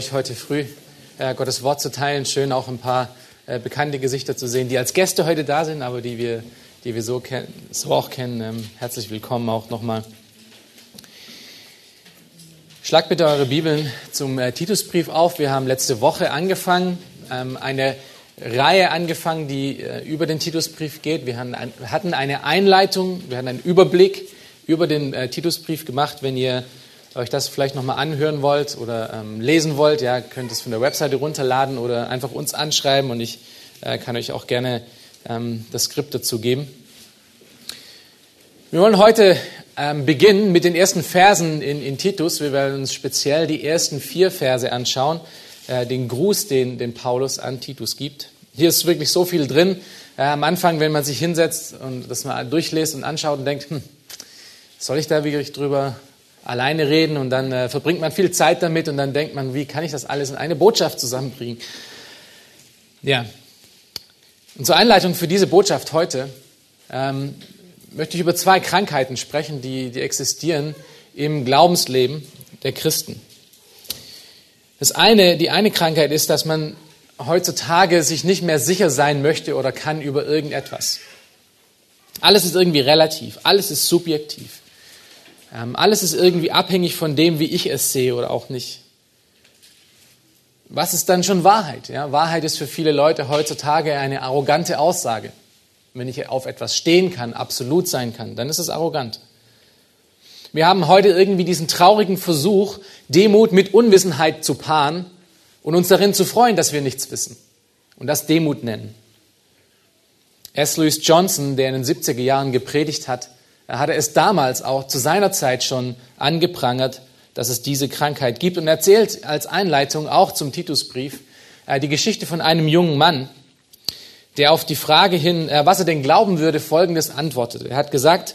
Euch heute früh äh, Gottes Wort zu teilen. Schön auch ein paar äh, bekannte Gesichter zu sehen, die als Gäste heute da sind, aber die wir, die wir so, so auch kennen. Ähm, herzlich willkommen auch nochmal. Schlagt bitte eure Bibeln zum äh, Titusbrief auf. Wir haben letzte Woche angefangen, ähm, eine Reihe angefangen, die äh, über den Titusbrief geht. Wir ein, hatten, eine Einleitung, wir hatten einen Überblick über den äh, Titusbrief gemacht. Wenn ihr euch das vielleicht nochmal anhören wollt oder ähm, lesen wollt, ja, könnt es von der Webseite runterladen oder einfach uns anschreiben und ich äh, kann euch auch gerne ähm, das Skript dazu geben. Wir wollen heute ähm, beginnen mit den ersten Versen in, in, Titus. Wir werden uns speziell die ersten vier Verse anschauen, äh, den Gruß, den, den Paulus an Titus gibt. Hier ist wirklich so viel drin. Äh, am Anfang, wenn man sich hinsetzt und das mal durchlässt und anschaut und denkt, hm, soll ich da wirklich drüber alleine reden und dann äh, verbringt man viel Zeit damit und dann denkt man, wie kann ich das alles in eine Botschaft zusammenbringen? Ja. Und zur Einleitung für diese Botschaft heute ähm, möchte ich über zwei Krankheiten sprechen, die, die existieren im Glaubensleben der Christen. Das eine, die eine Krankheit ist, dass man heutzutage sich nicht mehr sicher sein möchte oder kann über irgendetwas. Alles ist irgendwie relativ, alles ist subjektiv. Ähm, alles ist irgendwie abhängig von dem, wie ich es sehe oder auch nicht. Was ist dann schon Wahrheit? Ja, Wahrheit ist für viele Leute heutzutage eine arrogante Aussage. Wenn ich auf etwas stehen kann, absolut sein kann, dann ist es arrogant. Wir haben heute irgendwie diesen traurigen Versuch, Demut mit Unwissenheit zu paaren und uns darin zu freuen, dass wir nichts wissen und das Demut nennen. S. Louis Johnson, der in den 70er Jahren gepredigt hat, er hatte es damals auch zu seiner Zeit schon angeprangert, dass es diese Krankheit gibt und erzählt als Einleitung auch zum Titusbrief äh, die Geschichte von einem jungen Mann, der auf die Frage hin, äh, was er denn glauben würde, folgendes antwortete. Er hat gesagt,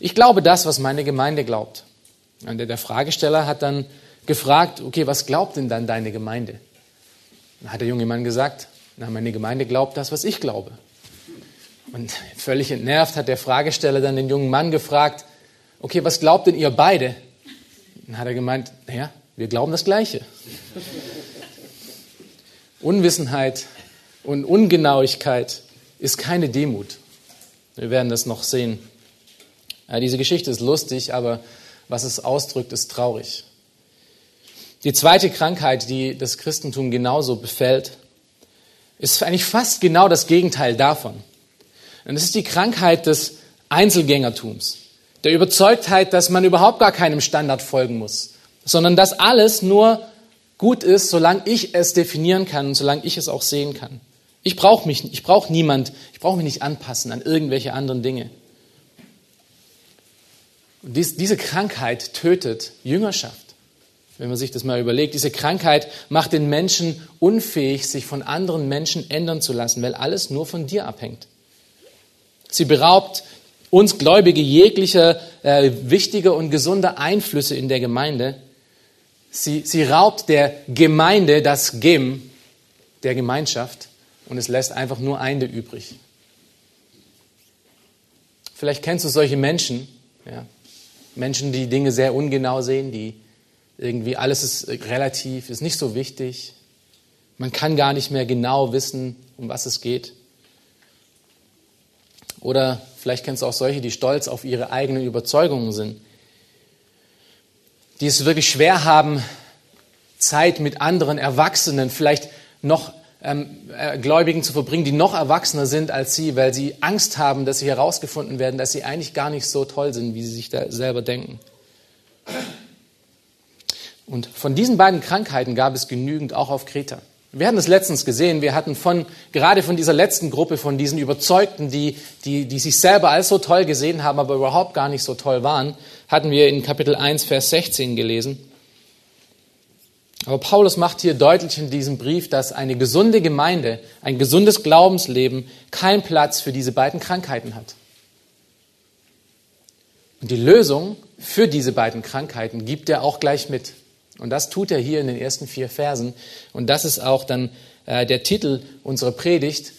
ich glaube das, was meine Gemeinde glaubt. Und der Fragesteller hat dann gefragt, okay, was glaubt denn dann deine Gemeinde? Dann hat der junge Mann gesagt, na, meine Gemeinde glaubt das, was ich glaube. Und völlig entnervt hat der Fragesteller dann den jungen Mann gefragt, okay, was glaubt denn ihr beide? Dann hat er gemeint, naja, wir glauben das Gleiche. Unwissenheit und Ungenauigkeit ist keine Demut. Wir werden das noch sehen. Ja, diese Geschichte ist lustig, aber was es ausdrückt, ist traurig. Die zweite Krankheit, die das Christentum genauso befällt, ist eigentlich fast genau das Gegenteil davon. Und das ist die Krankheit des Einzelgängertums, der Überzeugtheit, dass man überhaupt gar keinem Standard folgen muss, sondern dass alles nur gut ist, solange ich es definieren kann und solange ich es auch sehen kann. Ich brauche mich, ich brauche niemand, ich brauche mich nicht anpassen an irgendwelche anderen Dinge. Und dies, diese Krankheit tötet Jüngerschaft. Wenn man sich das mal überlegt, diese Krankheit macht den Menschen unfähig, sich von anderen Menschen ändern zu lassen, weil alles nur von dir abhängt. Sie beraubt uns Gläubige jeglicher äh, wichtiger und gesunder Einflüsse in der Gemeinde. Sie, sie raubt der Gemeinde das Gem der Gemeinschaft und es lässt einfach nur eine übrig. Vielleicht kennst du solche Menschen, ja, Menschen, die Dinge sehr ungenau sehen, die irgendwie alles ist relativ, ist nicht so wichtig. Man kann gar nicht mehr genau wissen, um was es geht. Oder vielleicht kennst du auch solche, die stolz auf ihre eigenen Überzeugungen sind, die es wirklich schwer haben, Zeit mit anderen Erwachsenen, vielleicht noch ähm, äh, Gläubigen zu verbringen, die noch erwachsener sind als sie, weil sie Angst haben, dass sie herausgefunden werden, dass sie eigentlich gar nicht so toll sind, wie sie sich da selber denken. Und von diesen beiden Krankheiten gab es genügend auch auf Kreta. Wir hatten es letztens gesehen, wir hatten von, gerade von dieser letzten Gruppe, von diesen Überzeugten, die, die, die sich selber als so toll gesehen haben, aber überhaupt gar nicht so toll waren, hatten wir in Kapitel 1, Vers 16 gelesen. Aber Paulus macht hier deutlich in diesem Brief, dass eine gesunde Gemeinde, ein gesundes Glaubensleben keinen Platz für diese beiden Krankheiten hat. Und die Lösung für diese beiden Krankheiten gibt er auch gleich mit. Und das tut er hier in den ersten vier Versen. Und das ist auch dann äh, der Titel unserer Predigt.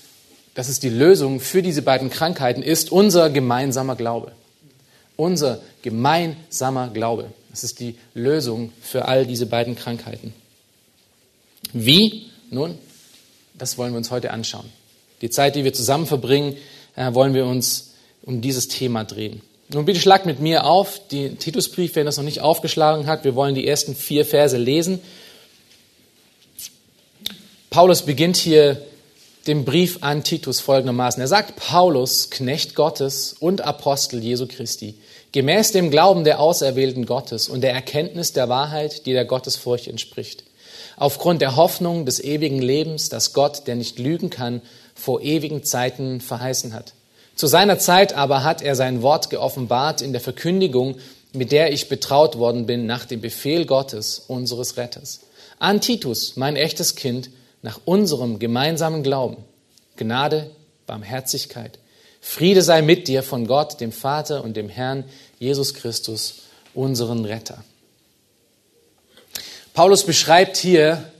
Das ist die Lösung für diese beiden Krankheiten, ist unser gemeinsamer Glaube. Unser gemeinsamer Glaube. Das ist die Lösung für all diese beiden Krankheiten. Wie? Nun, das wollen wir uns heute anschauen. Die Zeit, die wir zusammen verbringen, äh, wollen wir uns um dieses Thema drehen. Nun bitte schlagt mit mir auf den Titusbrief, wer das noch nicht aufgeschlagen hat. Wir wollen die ersten vier Verse lesen. Paulus beginnt hier den Brief an Titus folgendermaßen. Er sagt, Paulus, Knecht Gottes und Apostel Jesu Christi, gemäß dem Glauben der Auserwählten Gottes und der Erkenntnis der Wahrheit, die der Gottesfurcht entspricht, aufgrund der Hoffnung des ewigen Lebens, das Gott, der nicht lügen kann, vor ewigen Zeiten verheißen hat zu seiner Zeit aber hat er sein Wort geoffenbart in der Verkündigung, mit der ich betraut worden bin nach dem Befehl Gottes, unseres Retters. An Titus, mein echtes Kind, nach unserem gemeinsamen Glauben. Gnade, Barmherzigkeit. Friede sei mit dir von Gott, dem Vater und dem Herrn Jesus Christus, unseren Retter. Paulus beschreibt hier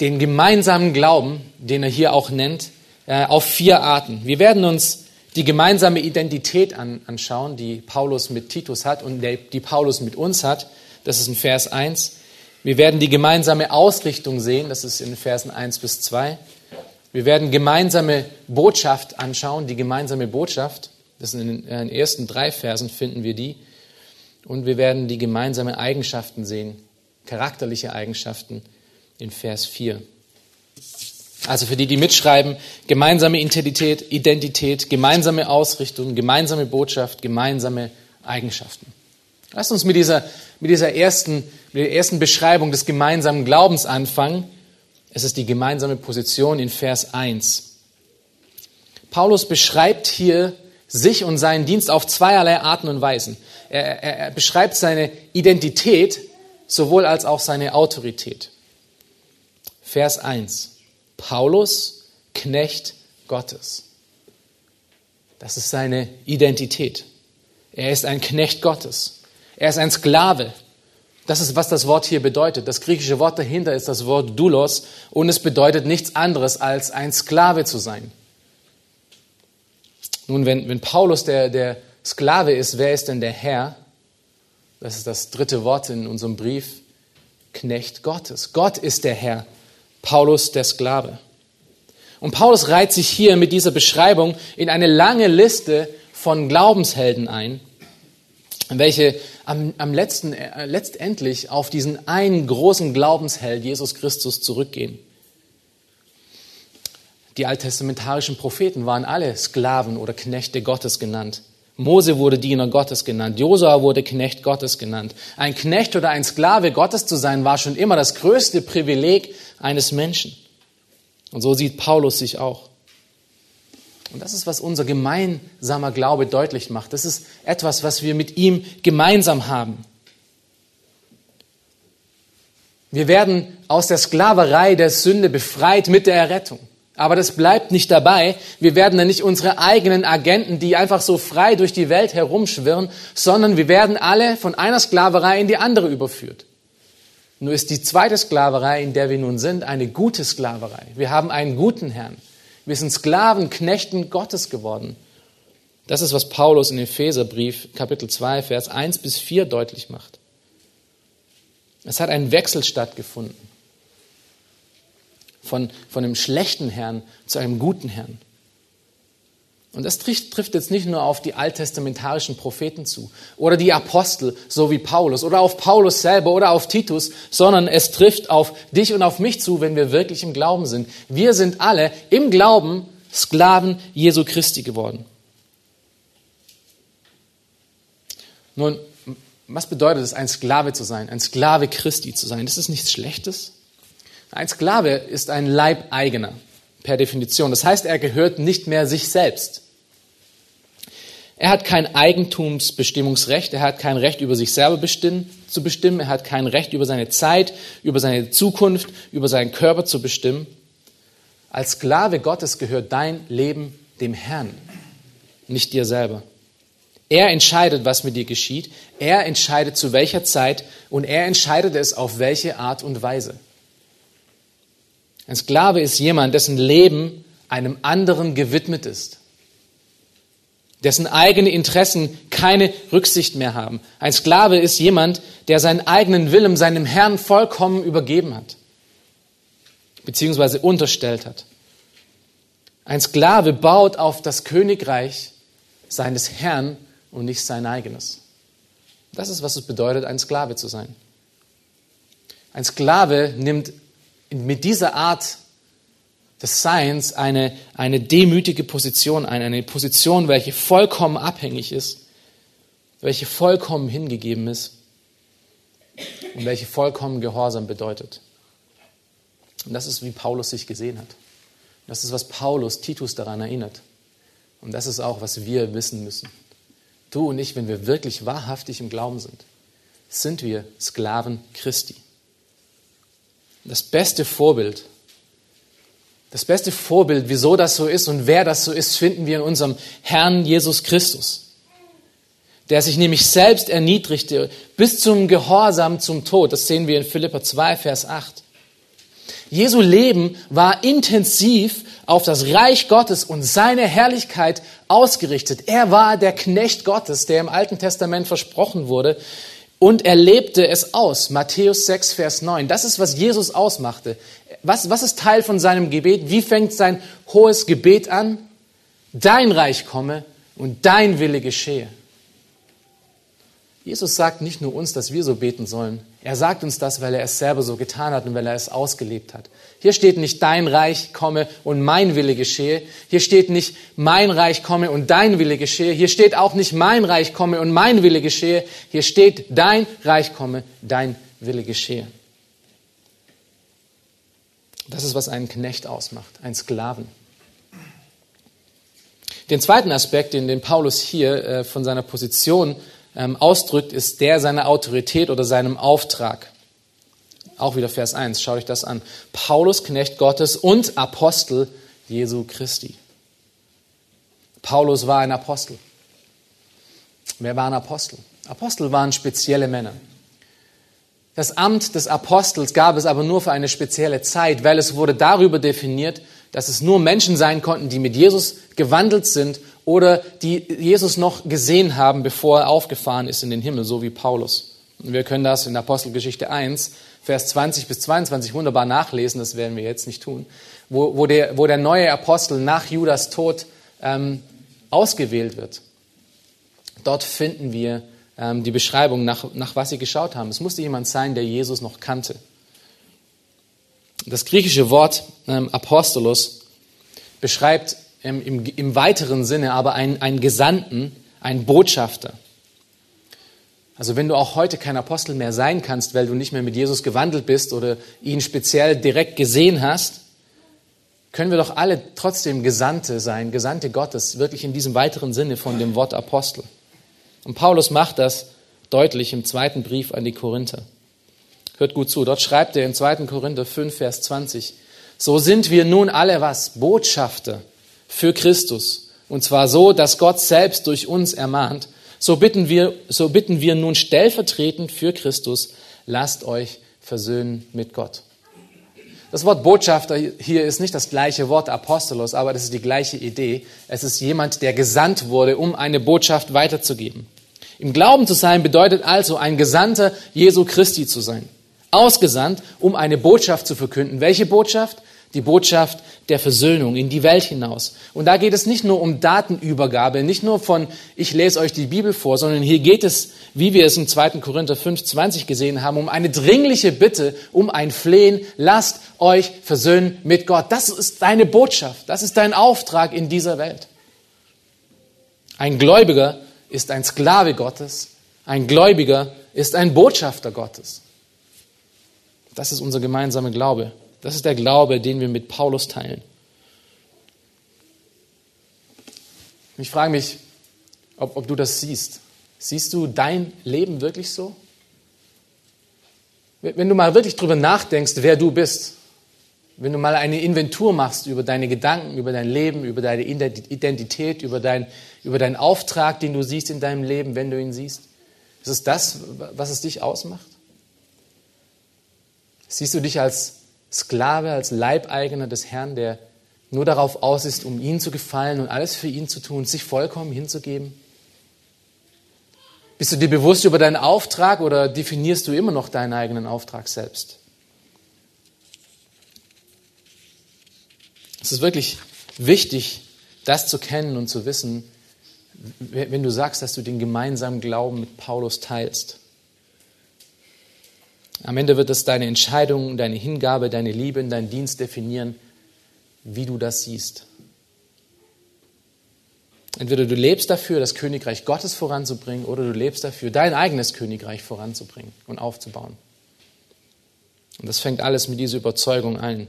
den gemeinsamen Glauben, den er hier auch nennt, äh, auf vier Arten. Wir werden uns die gemeinsame Identität an, anschauen, die Paulus mit Titus hat und die Paulus mit uns hat. Das ist in Vers 1. Wir werden die gemeinsame Ausrichtung sehen. Das ist in Versen 1 bis 2. Wir werden gemeinsame Botschaft anschauen, die gemeinsame Botschaft. Das in den, in den ersten drei Versen finden wir die. Und wir werden die gemeinsame Eigenschaften sehen, charakterliche Eigenschaften in Vers 4. Also für die, die mitschreiben, gemeinsame Identität, Identität, gemeinsame Ausrichtung, gemeinsame Botschaft, gemeinsame Eigenschaften. Lasst uns mit dieser, mit dieser ersten, mit der ersten Beschreibung des gemeinsamen Glaubens anfangen. Es ist die gemeinsame Position in Vers 1. Paulus beschreibt hier sich und seinen Dienst auf zweierlei Arten und Weisen. Er, er, er beschreibt seine Identität sowohl als auch seine Autorität. Vers 1. Paulus, Knecht Gottes. Das ist seine Identität. Er ist ein Knecht Gottes. Er ist ein Sklave. Das ist, was das Wort hier bedeutet. Das griechische Wort dahinter ist das Wort Doulos und es bedeutet nichts anderes als ein Sklave zu sein. Nun, wenn, wenn Paulus der, der Sklave ist, wer ist denn der Herr? Das ist das dritte Wort in unserem Brief. Knecht Gottes. Gott ist der Herr. Paulus der Sklave. Und Paulus reiht sich hier mit dieser Beschreibung in eine lange Liste von Glaubenshelden ein, welche am, am letzten, äh, letztendlich auf diesen einen großen Glaubensheld, Jesus Christus, zurückgehen. Die alttestamentarischen Propheten waren alle Sklaven oder Knechte Gottes genannt. Mose wurde Diener Gottes genannt. Josua wurde Knecht Gottes genannt. Ein Knecht oder ein Sklave Gottes zu sein, war schon immer das größte Privileg eines Menschen. Und so sieht Paulus sich auch. Und das ist, was unser gemeinsamer Glaube deutlich macht. Das ist etwas, was wir mit ihm gemeinsam haben. Wir werden aus der Sklaverei der Sünde befreit mit der Errettung. Aber das bleibt nicht dabei. Wir werden dann nicht unsere eigenen Agenten, die einfach so frei durch die Welt herumschwirren, sondern wir werden alle von einer Sklaverei in die andere überführt. Nur ist die zweite Sklaverei, in der wir nun sind, eine gute Sklaverei. Wir haben einen guten Herrn. Wir sind Sklaven, Knechten Gottes geworden. Das ist, was Paulus in Epheserbrief Kapitel 2, Vers 1 bis 4 deutlich macht. Es hat ein Wechsel stattgefunden. Von, von einem schlechten Herrn zu einem guten Herrn. Und das trifft jetzt nicht nur auf die alttestamentarischen Propheten zu oder die Apostel, so wie Paulus, oder auf Paulus selber oder auf Titus, sondern es trifft auf dich und auf mich zu, wenn wir wirklich im Glauben sind. Wir sind alle im Glauben Sklaven Jesu Christi geworden. Nun, was bedeutet es, ein Sklave zu sein, ein Sklave Christi zu sein? Das ist nichts Schlechtes. Ein Sklave ist ein Leibeigener per Definition. Das heißt, er gehört nicht mehr sich selbst. Er hat kein Eigentumsbestimmungsrecht, er hat kein Recht über sich selber bestimmen, zu bestimmen, er hat kein Recht über seine Zeit, über seine Zukunft, über seinen Körper zu bestimmen. Als Sklave Gottes gehört dein Leben dem Herrn, nicht dir selber. Er entscheidet, was mit dir geschieht, er entscheidet zu welcher Zeit und er entscheidet es auf welche Art und Weise. Ein Sklave ist jemand, dessen Leben einem anderen gewidmet ist dessen eigene Interessen keine Rücksicht mehr haben. Ein Sklave ist jemand, der seinen eigenen Willen seinem Herrn vollkommen übergeben hat, beziehungsweise unterstellt hat. Ein Sklave baut auf das Königreich seines Herrn und nicht sein eigenes. Das ist, was es bedeutet, ein Sklave zu sein. Ein Sklave nimmt mit dieser Art des Seins eine, eine demütige Position ein, eine Position, welche vollkommen abhängig ist, welche vollkommen hingegeben ist und welche vollkommen Gehorsam bedeutet. Und das ist, wie Paulus sich gesehen hat. Das ist, was Paulus Titus daran erinnert. Und das ist auch, was wir wissen müssen. Du und ich, wenn wir wirklich wahrhaftig im Glauben sind, sind wir Sklaven Christi. Das beste Vorbild das beste Vorbild, wieso das so ist und wer das so ist, finden wir in unserem Herrn Jesus Christus, der sich nämlich selbst erniedrigte bis zum Gehorsam zum Tod. Das sehen wir in Philippa 2, Vers 8. Jesu Leben war intensiv auf das Reich Gottes und seine Herrlichkeit ausgerichtet. Er war der Knecht Gottes, der im Alten Testament versprochen wurde. Und er lebte es aus. Matthäus 6, Vers 9. Das ist, was Jesus ausmachte. Was, was ist Teil von seinem Gebet? Wie fängt sein hohes Gebet an? Dein Reich komme und dein Wille geschehe. Jesus sagt nicht nur uns, dass wir so beten sollen. Er sagt uns das, weil er es selber so getan hat und weil er es ausgelebt hat. Hier steht nicht dein Reich komme und mein Wille geschehe. Hier steht nicht mein Reich komme und dein Wille geschehe. Hier steht auch nicht mein Reich komme und mein Wille geschehe. Hier steht dein Reich komme, dein Wille geschehe. Das ist, was einen Knecht ausmacht, einen Sklaven. Den zweiten Aspekt, den, den Paulus hier äh, von seiner Position ähm, ausdrückt, ist der seiner Autorität oder seinem Auftrag. Auch wieder Vers 1, schaut euch das an. Paulus, Knecht Gottes und Apostel Jesu Christi. Paulus war ein Apostel. Wer war ein Apostel? Apostel waren spezielle Männer. Das Amt des Apostels gab es aber nur für eine spezielle Zeit, weil es wurde darüber definiert, dass es nur Menschen sein konnten, die mit Jesus gewandelt sind oder die Jesus noch gesehen haben, bevor er aufgefahren ist in den Himmel, so wie Paulus. Wir können das in Apostelgeschichte 1, Vers 20 bis 22 wunderbar nachlesen, das werden wir jetzt nicht tun, wo, wo, der, wo der neue Apostel nach Judas Tod ähm, ausgewählt wird. Dort finden wir ähm, die Beschreibung, nach, nach was sie geschaut haben. Es musste jemand sein, der Jesus noch kannte. Das griechische Wort ähm, Apostolos beschreibt ähm, im, im, weiteren Sinne aber einen, einen Gesandten, einen Botschafter. Also wenn du auch heute kein Apostel mehr sein kannst, weil du nicht mehr mit Jesus gewandelt bist oder ihn speziell direkt gesehen hast, können wir doch alle trotzdem Gesandte sein, Gesandte Gottes, wirklich in diesem weiteren Sinne von dem Wort Apostel. Und Paulus macht das deutlich im zweiten Brief an die Korinther. Hört gut zu, dort schreibt er in 2. Korinther 5, Vers 20, so sind wir nun alle was? Botschafter für Christus. Und zwar so, dass Gott selbst durch uns ermahnt. So bitten wir, so bitten wir nun stellvertretend für Christus, lasst euch versöhnen mit Gott. Das Wort Botschafter hier ist nicht das gleiche Wort Apostolos, aber das ist die gleiche Idee. Es ist jemand, der gesandt wurde, um eine Botschaft weiterzugeben. Im Glauben zu sein bedeutet also, ein Gesandter Jesu Christi zu sein. Ausgesandt, um eine Botschaft zu verkünden. Welche Botschaft? Die Botschaft der Versöhnung in die Welt hinaus. Und da geht es nicht nur um Datenübergabe, nicht nur von, ich lese euch die Bibel vor, sondern hier geht es, wie wir es in 2. Korinther 5, 20 gesehen haben, um eine dringliche Bitte, um ein Flehen, lasst euch versöhnen mit Gott. Das ist deine Botschaft, das ist dein Auftrag in dieser Welt. Ein Gläubiger ist ein Sklave Gottes, ein Gläubiger ist ein Botschafter Gottes. Das ist unser gemeinsamer Glaube. Das ist der Glaube, den wir mit Paulus teilen. Ich frage mich, ob, ob du das siehst. Siehst du dein Leben wirklich so? Wenn du mal wirklich drüber nachdenkst, wer du bist, wenn du mal eine Inventur machst über deine Gedanken, über dein Leben, über deine Identität, über, dein, über deinen Auftrag, den du siehst in deinem Leben, wenn du ihn siehst, ist es das, was es dich ausmacht? Siehst du dich als Sklave, als Leibeigener des Herrn, der nur darauf aus ist, um ihn zu gefallen und alles für ihn zu tun, sich vollkommen hinzugeben? Bist du dir bewusst über deinen Auftrag oder definierst du immer noch deinen eigenen Auftrag selbst? Es ist wirklich wichtig, das zu kennen und zu wissen, wenn du sagst, dass du den gemeinsamen Glauben mit Paulus teilst. Am Ende wird es deine Entscheidung, deine Hingabe, deine Liebe in deinen Dienst definieren, wie du das siehst. Entweder du lebst dafür, das Königreich Gottes voranzubringen, oder du lebst dafür, dein eigenes Königreich voranzubringen und aufzubauen. Und das fängt alles mit dieser Überzeugung ein.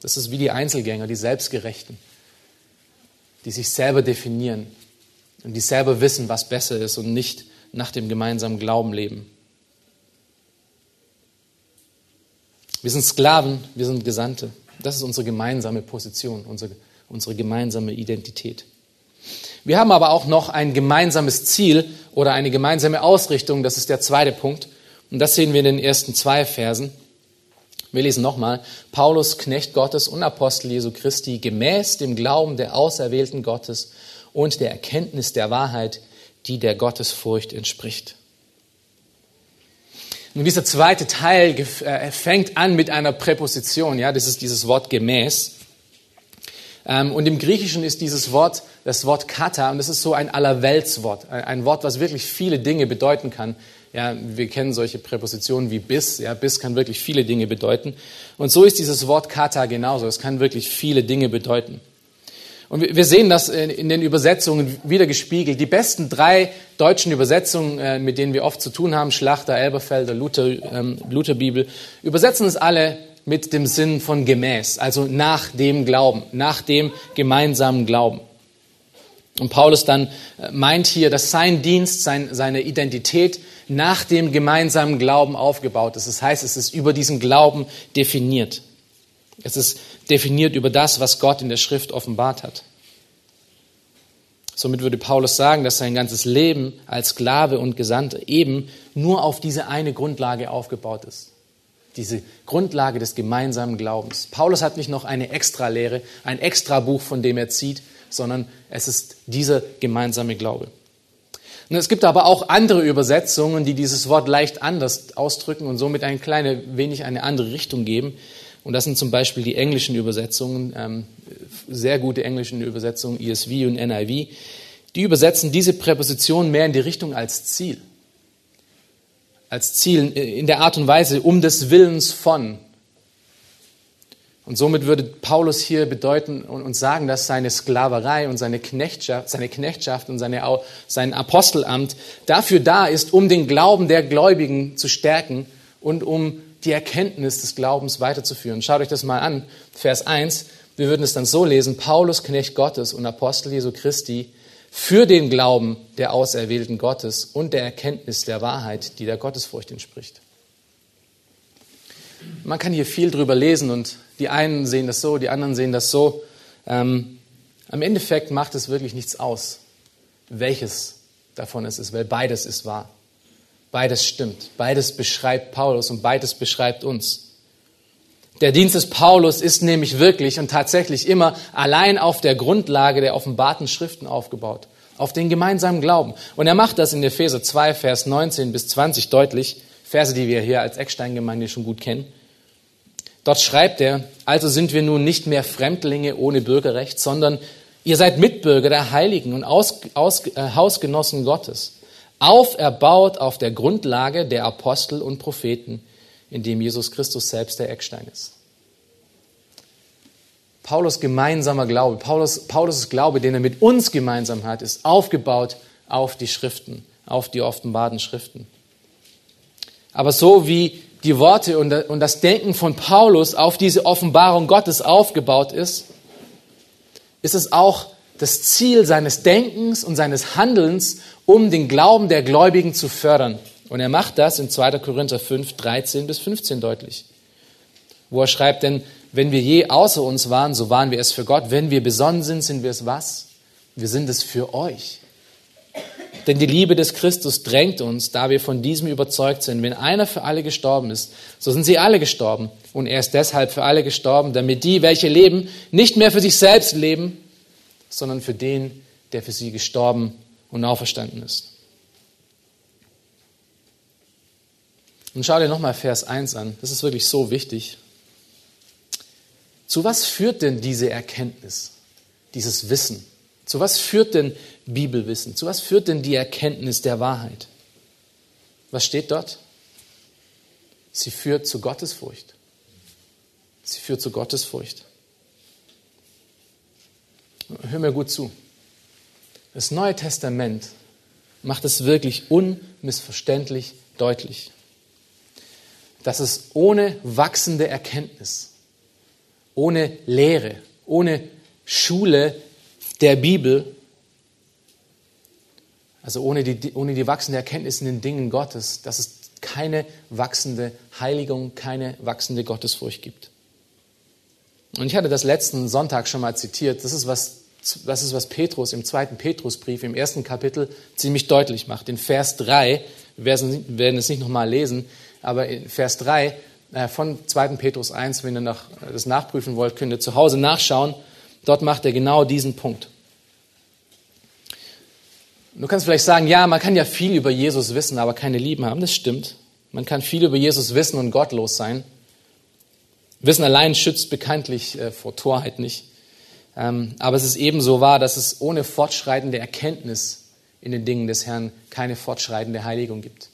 Das ist wie die Einzelgänger, die Selbstgerechten, die sich selber definieren und die selber wissen, was besser ist und nicht nach dem gemeinsamen Glauben leben. Wir sind Sklaven, wir sind Gesandte. Das ist unsere gemeinsame Position, unsere, unsere gemeinsame Identität. Wir haben aber auch noch ein gemeinsames Ziel oder eine gemeinsame Ausrichtung. Das ist der zweite Punkt. Und das sehen wir in den ersten zwei Versen. Wir lesen nochmal. Paulus, Knecht Gottes und Apostel Jesu Christi, gemäß dem Glauben der Auserwählten Gottes und der Erkenntnis der Wahrheit, die der Gottesfurcht entspricht. Nun, dieser zweite Teil äh, fängt an mit einer Präposition, ja, das ist dieses Wort gemäß. Ähm, und im Griechischen ist dieses Wort das Wort kata und das ist so ein Allerweltswort, ein Wort, was wirklich viele Dinge bedeuten kann. Ja, wir kennen solche Präpositionen wie bis. Ja, bis kann wirklich viele Dinge bedeuten. Und so ist dieses Wort kata genauso. Es kann wirklich viele Dinge bedeuten. Und wir sehen das in den Übersetzungen wieder gespiegelt. Die besten drei deutschen Übersetzungen, äh, mit denen wir oft zu tun haben, Schlachter, Elberfelder, Luther, ähm, Lutherbibel, übersetzen es alle mit dem Sinn von gemäß, also nach dem Glauben, nach dem gemeinsamen Glauben. Und Paulus dann äh, meint hier, dass sein Dienst, sein, seine Identität nach dem gemeinsamen Glauben aufgebaut ist. Das heißt, es ist über diesen Glauben definiert. Es ist definiert über das, was Gott in der Schrift offenbart hat. Somit würde Paulus sagen, dass sein ganzes Leben als Sklave und Gesandter eben nur auf diese eine Grundlage aufgebaut ist. Diese Grundlage des gemeinsamen Glaubens. Paulus hat nicht noch eine Extralehre, ein Extrabuch, von dem er zieht, sondern es ist dieser gemeinsame Glaube. Und es gibt aber auch andere Übersetzungen, die dieses Wort leicht anders ausdrücken und somit ein kleine wenig eine andere Richtung geben. Und das sind zum Beispiel die englischen Übersetzungen, ähm, sehr gute englische Übersetzungen, ESV und NIV. Die übersetzen diese Präposition mehr in die Richtung als Ziel. Als Ziel in der Art und Weise um des Willens von. Und somit würde Paulus hier bedeuten und sagen, dass seine Sklaverei und seine Knechtschaft, seine Knechtschaft und seine, sein Apostelamt dafür da ist, um den Glauben der Gläubigen zu stärken und um die Erkenntnis des Glaubens weiterzuführen. Schaut euch das mal an, Vers 1. Wir würden es dann so lesen, Paulus, Knecht Gottes und Apostel Jesu Christi, für den Glauben der Auserwählten Gottes und der Erkenntnis der Wahrheit, die der Gottesfurcht entspricht. Man kann hier viel drüber lesen und die einen sehen das so, die anderen sehen das so. Ähm, am Endeffekt macht es wirklich nichts aus, welches davon es ist, weil beides ist wahr. Beides stimmt. Beides beschreibt Paulus und beides beschreibt uns. Der Dienst des Paulus ist nämlich wirklich und tatsächlich immer allein auf der Grundlage der offenbarten Schriften aufgebaut, auf den gemeinsamen Glauben. Und er macht das in Epheser 2, Vers 19 bis 20 deutlich, Verse, die wir hier als Ecksteingemeinde schon gut kennen. Dort schreibt er, also sind wir nun nicht mehr Fremdlinge ohne Bürgerrecht, sondern ihr seid Mitbürger der Heiligen und Aus, Aus, äh, Hausgenossen Gottes, auferbaut auf der Grundlage der Apostel und Propheten, in dem Jesus Christus selbst der Eckstein ist. Paulus gemeinsamer Glaube, Paulus, Paulus Glaube, den er mit uns gemeinsam hat, ist aufgebaut auf die Schriften, auf die offenbarten Schriften. Aber so wie die Worte und das Denken von Paulus auf diese Offenbarung Gottes aufgebaut ist, ist es auch das Ziel seines Denkens und seines Handelns, um den Glauben der Gläubigen zu fördern. Und er macht das in 2. Korinther 5, 13 bis 15 deutlich, wo er schreibt, denn wenn wir je außer uns waren, so waren wir es für Gott. Wenn wir besonnen sind, sind wir es was? Wir sind es für euch. Denn die Liebe des Christus drängt uns, da wir von diesem überzeugt sind. Wenn einer für alle gestorben ist, so sind sie alle gestorben. Und er ist deshalb für alle gestorben, damit die, welche leben, nicht mehr für sich selbst leben, sondern für den, der für sie gestorben und auferstanden ist. Und schau dir nochmal Vers 1 an. Das ist wirklich so wichtig. Zu was führt denn diese Erkenntnis, dieses Wissen? Zu was führt denn Bibelwissen? Zu was führt denn die Erkenntnis der Wahrheit? Was steht dort? Sie führt zu Gottesfurcht. Sie führt zu Gottesfurcht. Hör mir gut zu. Das Neue Testament macht es wirklich unmissverständlich deutlich, dass es ohne wachsende Erkenntnis ohne Lehre, ohne Schule der Bibel, also ohne die, ohne die wachsende Erkenntnis in den Dingen Gottes, dass es keine wachsende Heiligung, keine wachsende Gottesfurcht gibt. Und ich hatte das letzten Sonntag schon mal zitiert. Das ist was, das ist, was Petrus im zweiten Petrusbrief im ersten Kapitel ziemlich deutlich macht. In Vers 3, wir werden es nicht nochmal lesen, aber in Vers 3 äh, von 2. Petrus 1, wenn ihr nach, das nachprüfen wollt, könnt ihr zu Hause nachschauen. Dort macht er genau diesen Punkt. Du kannst vielleicht sagen, ja, man kann ja viel über Jesus wissen, aber keine Lieben haben. Das stimmt. Man kann viel über Jesus wissen und gottlos sein. Wissen allein schützt bekanntlich äh, vor Torheit nicht. Ähm, aber es ist ebenso wahr, dass es ohne fortschreitende Erkenntnis in den Dingen des Herrn keine fortschreitende Heiligung gibt.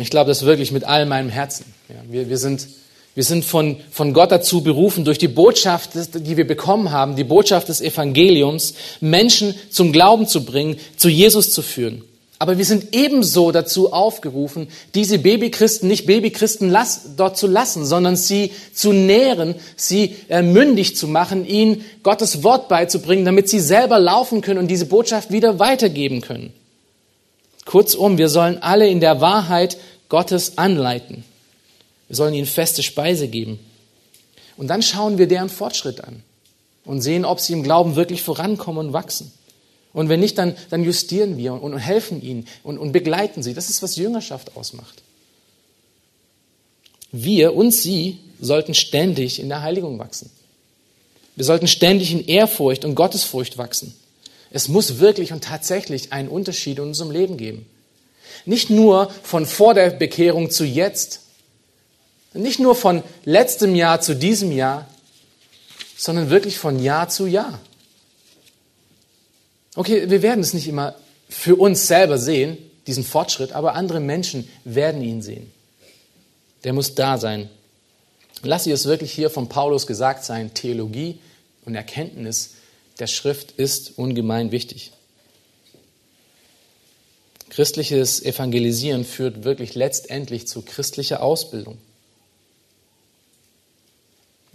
Ich glaube das wirklich mit all meinem Herzen. Wir, wir sind, wir sind von, von Gott dazu berufen, durch die Botschaft, die wir bekommen haben, die Botschaft des Evangeliums, Menschen zum Glauben zu bringen, zu Jesus zu führen. Aber wir sind ebenso dazu aufgerufen, diese Babychristen nicht Babychristen dort zu lassen, sondern sie zu nähren, sie äh, mündig zu machen, ihnen Gottes Wort beizubringen, damit sie selber laufen können und diese Botschaft wieder weitergeben können. Kurzum, wir sollen alle in der Wahrheit Gottes anleiten. Wir sollen ihnen feste Speise geben. Und dann schauen wir deren Fortschritt an und sehen, ob sie im Glauben wirklich vorankommen und wachsen. Und wenn nicht, dann, dann justieren wir und, und helfen ihnen und, und begleiten sie. Das ist, was Jüngerschaft ausmacht. Wir und sie sollten ständig in der Heiligung wachsen. Wir sollten ständig in Ehrfurcht und Gottesfurcht wachsen. Es muss wirklich und tatsächlich einen Unterschied in unserem Leben geben. Nicht nur von vor der Bekehrung zu jetzt, nicht nur von letztem Jahr zu diesem Jahr, sondern wirklich von Jahr zu Jahr. Okay, wir werden es nicht immer für uns selber sehen, diesen Fortschritt, aber andere Menschen werden ihn sehen. Der muss da sein. Lass sie es wirklich hier von Paulus gesagt sein, Theologie und Erkenntnis der Schrift ist ungemein wichtig. Christliches Evangelisieren führt wirklich letztendlich zu christlicher Ausbildung.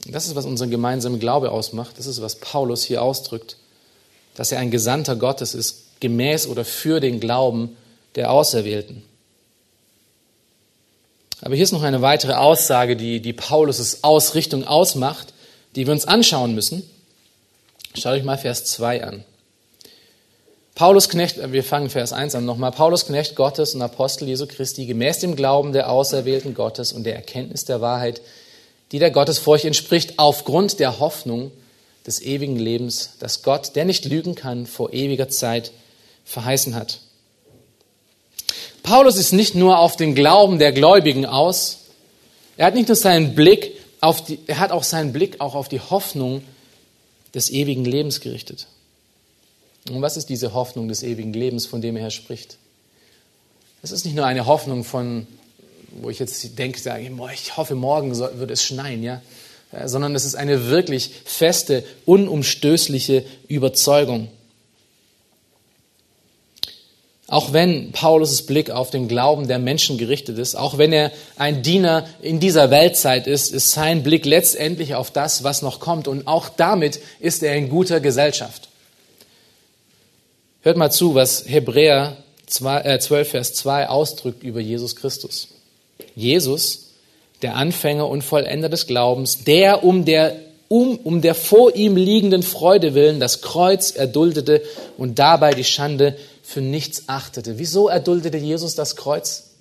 Das ist, was unseren gemeinsamen Glaube ausmacht. Das ist, was Paulus hier ausdrückt, dass er ein Gesandter Gottes ist, gemäß oder für den Glauben der Auserwählten. Aber hier ist noch eine weitere Aussage, die, die Paulus' Ausrichtung ausmacht, die wir uns anschauen müssen. Schaut euch mal Vers 2 an. Paulus Knecht, äh, wir fangen Vers 1 an nochmal. Paulus Knecht Gottes und Apostel Jesu Christi, gemäß dem Glauben der Auserwählten Gottes und der Erkenntnis der Wahrheit, die der Gottesfurcht entspricht, aufgrund der Hoffnung des ewigen Lebens, das Gott, der nicht lügen kann, vor ewiger Zeit verheißen hat. Paulus ist nicht nur auf den Glauben der Gläubigen aus, Er hat nicht nur seinen Blick auf die, er hat auch seinen Blick auch auf die Hoffnung des ewigen Lebens gerichtet. Und was ist diese Hoffnung des ewigen Lebens, von dem er hier spricht? Es ist nicht nur eine Hoffnung von, wo ich jetzt denke, sage, ich hoffe, morgen wird es schneien, ja, sondern es ist eine wirklich feste, unumstößliche Überzeugung. Auch wenn Paulus' Blick auf den Glauben der Menschen gerichtet ist, auch wenn er ein Diener in dieser Weltzeit ist, ist sein Blick letztendlich auf das, was noch kommt. Und auch damit ist er in guter Gesellschaft. Hört mal zu, was Hebräer 12, äh, Vers 2 ausdrückt über Jesus Christus. Jesus, der Anfänger und Vollender des Glaubens, der um der, um, um der vor ihm liegenden Freude willen das Kreuz erduldete und dabei die Schande für nichts achtete. Wieso erduldete Jesus das Kreuz?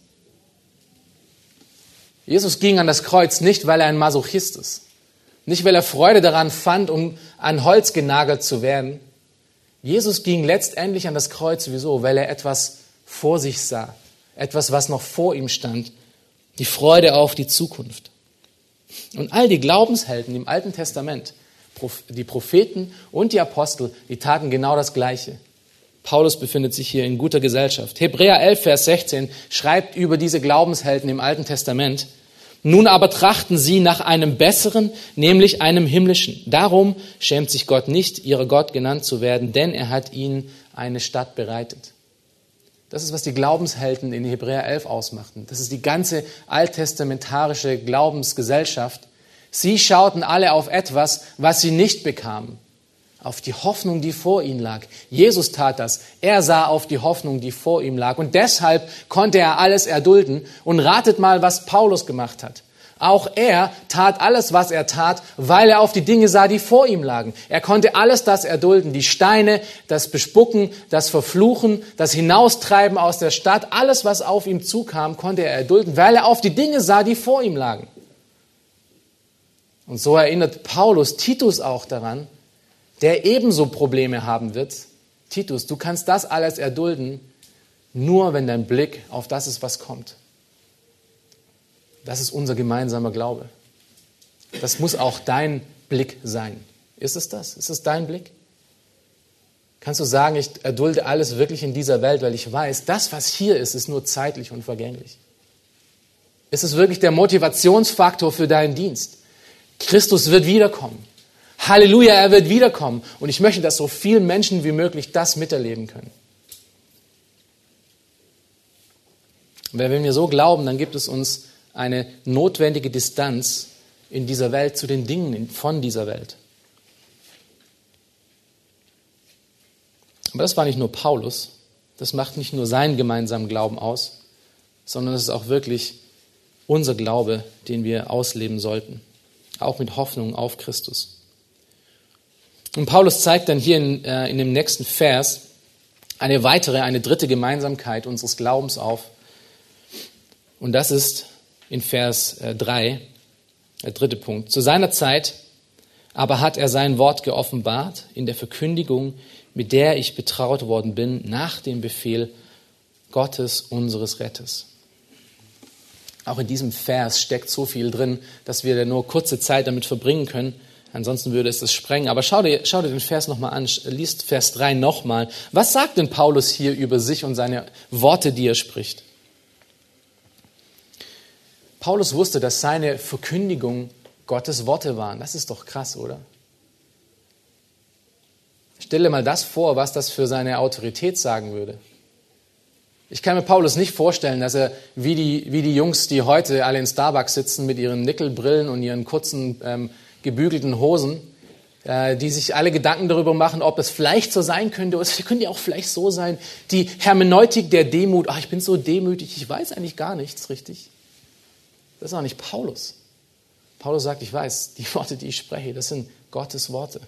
Jesus ging an das Kreuz nicht, weil er ein Masochist ist. Nicht, weil er Freude daran fand, um an Holz genagelt zu werden. Jesus ging letztendlich an das Kreuz wieso? Weil er etwas vor sich sah. Etwas, was noch vor ihm stand. Die Freude auf die Zukunft. Und all die Glaubenshelden im Alten Testament, die Propheten und die Apostel, die taten genau das Gleiche. Paulus befindet sich hier in guter Gesellschaft. Hebräer 11, Vers 16 schreibt über diese Glaubenshelden im Alten Testament. Nun aber trachten sie nach einem besseren, nämlich einem himmlischen. Darum schämt sich Gott nicht, ihrer Gott genannt zu werden, denn er hat ihnen eine Stadt bereitet. Das ist, was die Glaubenshelden in Hebräer 11 ausmachten. Das ist die ganze alttestamentarische Glaubensgesellschaft. Sie schauten alle auf etwas, was sie nicht bekamen auf die Hoffnung, die vor ihm lag. Jesus tat das. Er sah auf die Hoffnung, die vor ihm lag. Und deshalb konnte er alles erdulden. Und ratet mal, was Paulus gemacht hat. Auch er tat alles, was er tat, weil er auf die Dinge sah, die vor ihm lagen. Er konnte alles das erdulden. Die Steine, das Bespucken, das Verfluchen, das Hinaustreiben aus der Stadt. Alles, was auf ihm zukam, konnte er erdulden, weil er auf die Dinge sah, die vor ihm lagen. Und so erinnert Paulus Titus auch daran, der ebenso Probleme haben wird. Titus, du kannst das alles erdulden, nur wenn dein Blick auf das ist, was kommt. Das ist unser gemeinsamer Glaube. Das muss auch dein Blick sein. Ist es das? Ist es dein Blick? Kannst du sagen, ich erdulde alles wirklich in dieser Welt, weil ich weiß, das, was hier ist, ist nur zeitlich und vergänglich? Ist es wirklich der Motivationsfaktor für deinen Dienst? Christus wird wiederkommen. Halleluja, er wird wiederkommen. Und ich möchte, dass so viele Menschen wie möglich das miterleben können. Wenn wir so glauben, dann gibt es uns eine notwendige Distanz in dieser Welt zu den Dingen von dieser Welt. Aber das war nicht nur Paulus, das macht nicht nur seinen gemeinsamen Glauben aus, sondern es ist auch wirklich unser Glaube, den wir ausleben sollten, auch mit Hoffnung auf Christus. Und Paulus zeigt dann hier in, äh, in dem nächsten Vers eine weitere, eine dritte Gemeinsamkeit unseres Glaubens auf. Und das ist in Vers äh, 3, der dritte Punkt. Zu seiner Zeit aber hat er sein Wort geoffenbart in der Verkündigung, mit der ich betraut worden bin, nach dem Befehl Gottes, unseres Retters. Auch in diesem Vers steckt so viel drin, dass wir nur kurze Zeit damit verbringen können. Ansonsten würde es das sprengen. Aber schau dir, schau dir den Vers nochmal an, liest Vers 3 nochmal. Was sagt denn Paulus hier über sich und seine Worte, die er spricht? Paulus wusste, dass seine Verkündigung Gottes Worte waren. Das ist doch krass, oder? Stell dir mal das vor, was das für seine Autorität sagen würde. Ich kann mir Paulus nicht vorstellen, dass er wie die, wie die Jungs, die heute alle in Starbucks sitzen mit ihren Nickelbrillen und ihren kurzen ähm, gebügelten Hosen, äh, die sich alle Gedanken darüber machen, ob es vielleicht so sein könnte, oder es könnte ja auch vielleicht so sein, die Hermeneutik der Demut, ach, ich bin so demütig, ich weiß eigentlich gar nichts richtig. Das ist auch nicht Paulus. Paulus sagt, ich weiß, die Worte, die ich spreche, das sind Gottes Worte.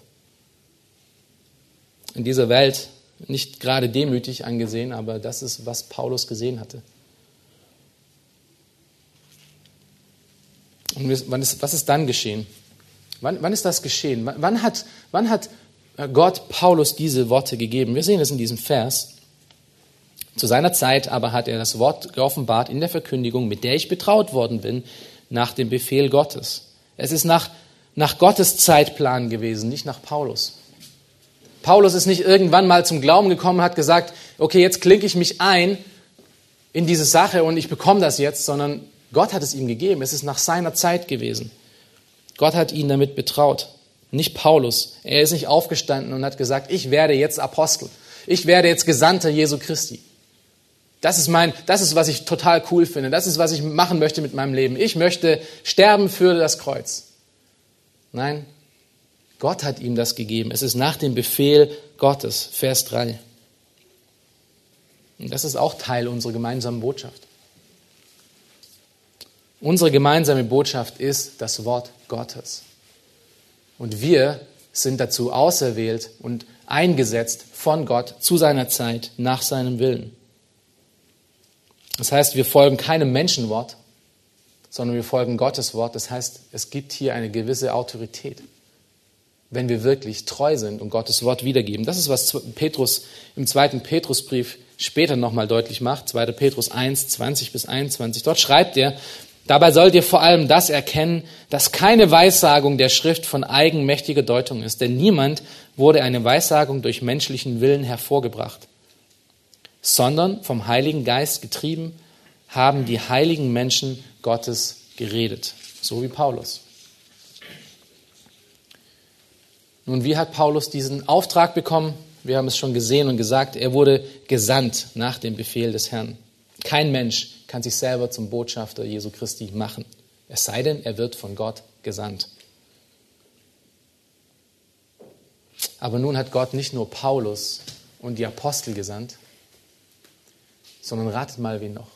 In dieser Welt nicht gerade demütig angesehen, aber das ist, was Paulus gesehen hatte. Und was ist dann geschehen? Wann, wann ist das geschehen? Wann hat, wann hat Gott Paulus diese Worte gegeben? Wir sehen es in diesem Vers. Zu seiner Zeit aber hat er das Wort geoffenbart in der Verkündigung, mit der ich betraut worden bin, nach dem Befehl Gottes. Es ist nach, nach Gottes Zeitplan gewesen, nicht nach Paulus. Paulus ist nicht irgendwann mal zum Glauben gekommen und hat gesagt, okay, jetzt klinke ich mich ein in diese Sache und ich bekomme das jetzt, sondern Gott hat es ihm gegeben. Es ist nach seiner Zeit gewesen. Gott hat ihn damit betraut. Nicht Paulus. Er ist nicht aufgestanden und hat gesagt, ich werde jetzt Apostel. Ich werde jetzt Gesandter Jesu Christi. Das ist mein, das ist, was ich total cool finde. Das ist, was ich machen möchte mit meinem Leben. Ich möchte sterben für das Kreuz. Nein, Gott hat ihm das gegeben. Es ist nach dem Befehl Gottes. Vers 3. Und das ist auch Teil unserer gemeinsamen Botschaft. Unsere gemeinsame Botschaft ist das Wort Gottes. Und wir sind dazu auserwählt und eingesetzt von Gott zu seiner Zeit, nach seinem Willen. Das heißt, wir folgen keinem Menschenwort, sondern wir folgen Gottes Wort. Das heißt, es gibt hier eine gewisse Autorität, wenn wir wirklich treu sind und Gottes Wort wiedergeben. Das ist, was Petrus im zweiten Petrusbrief später nochmal deutlich macht. 2. Petrus 1, 20 bis 21. Dort schreibt er, Dabei sollt ihr vor allem das erkennen, dass keine Weissagung der Schrift von eigenmächtiger Deutung ist, denn niemand wurde eine Weissagung durch menschlichen Willen hervorgebracht, sondern vom Heiligen Geist getrieben haben die heiligen Menschen Gottes geredet, so wie Paulus. Nun, wie hat Paulus diesen Auftrag bekommen? Wir haben es schon gesehen und gesagt, er wurde gesandt nach dem Befehl des Herrn. Kein Mensch kann sich selber zum Botschafter Jesu Christi machen. Es sei denn, er wird von Gott gesandt. Aber nun hat Gott nicht nur Paulus und die Apostel gesandt, sondern ratet mal, wen noch.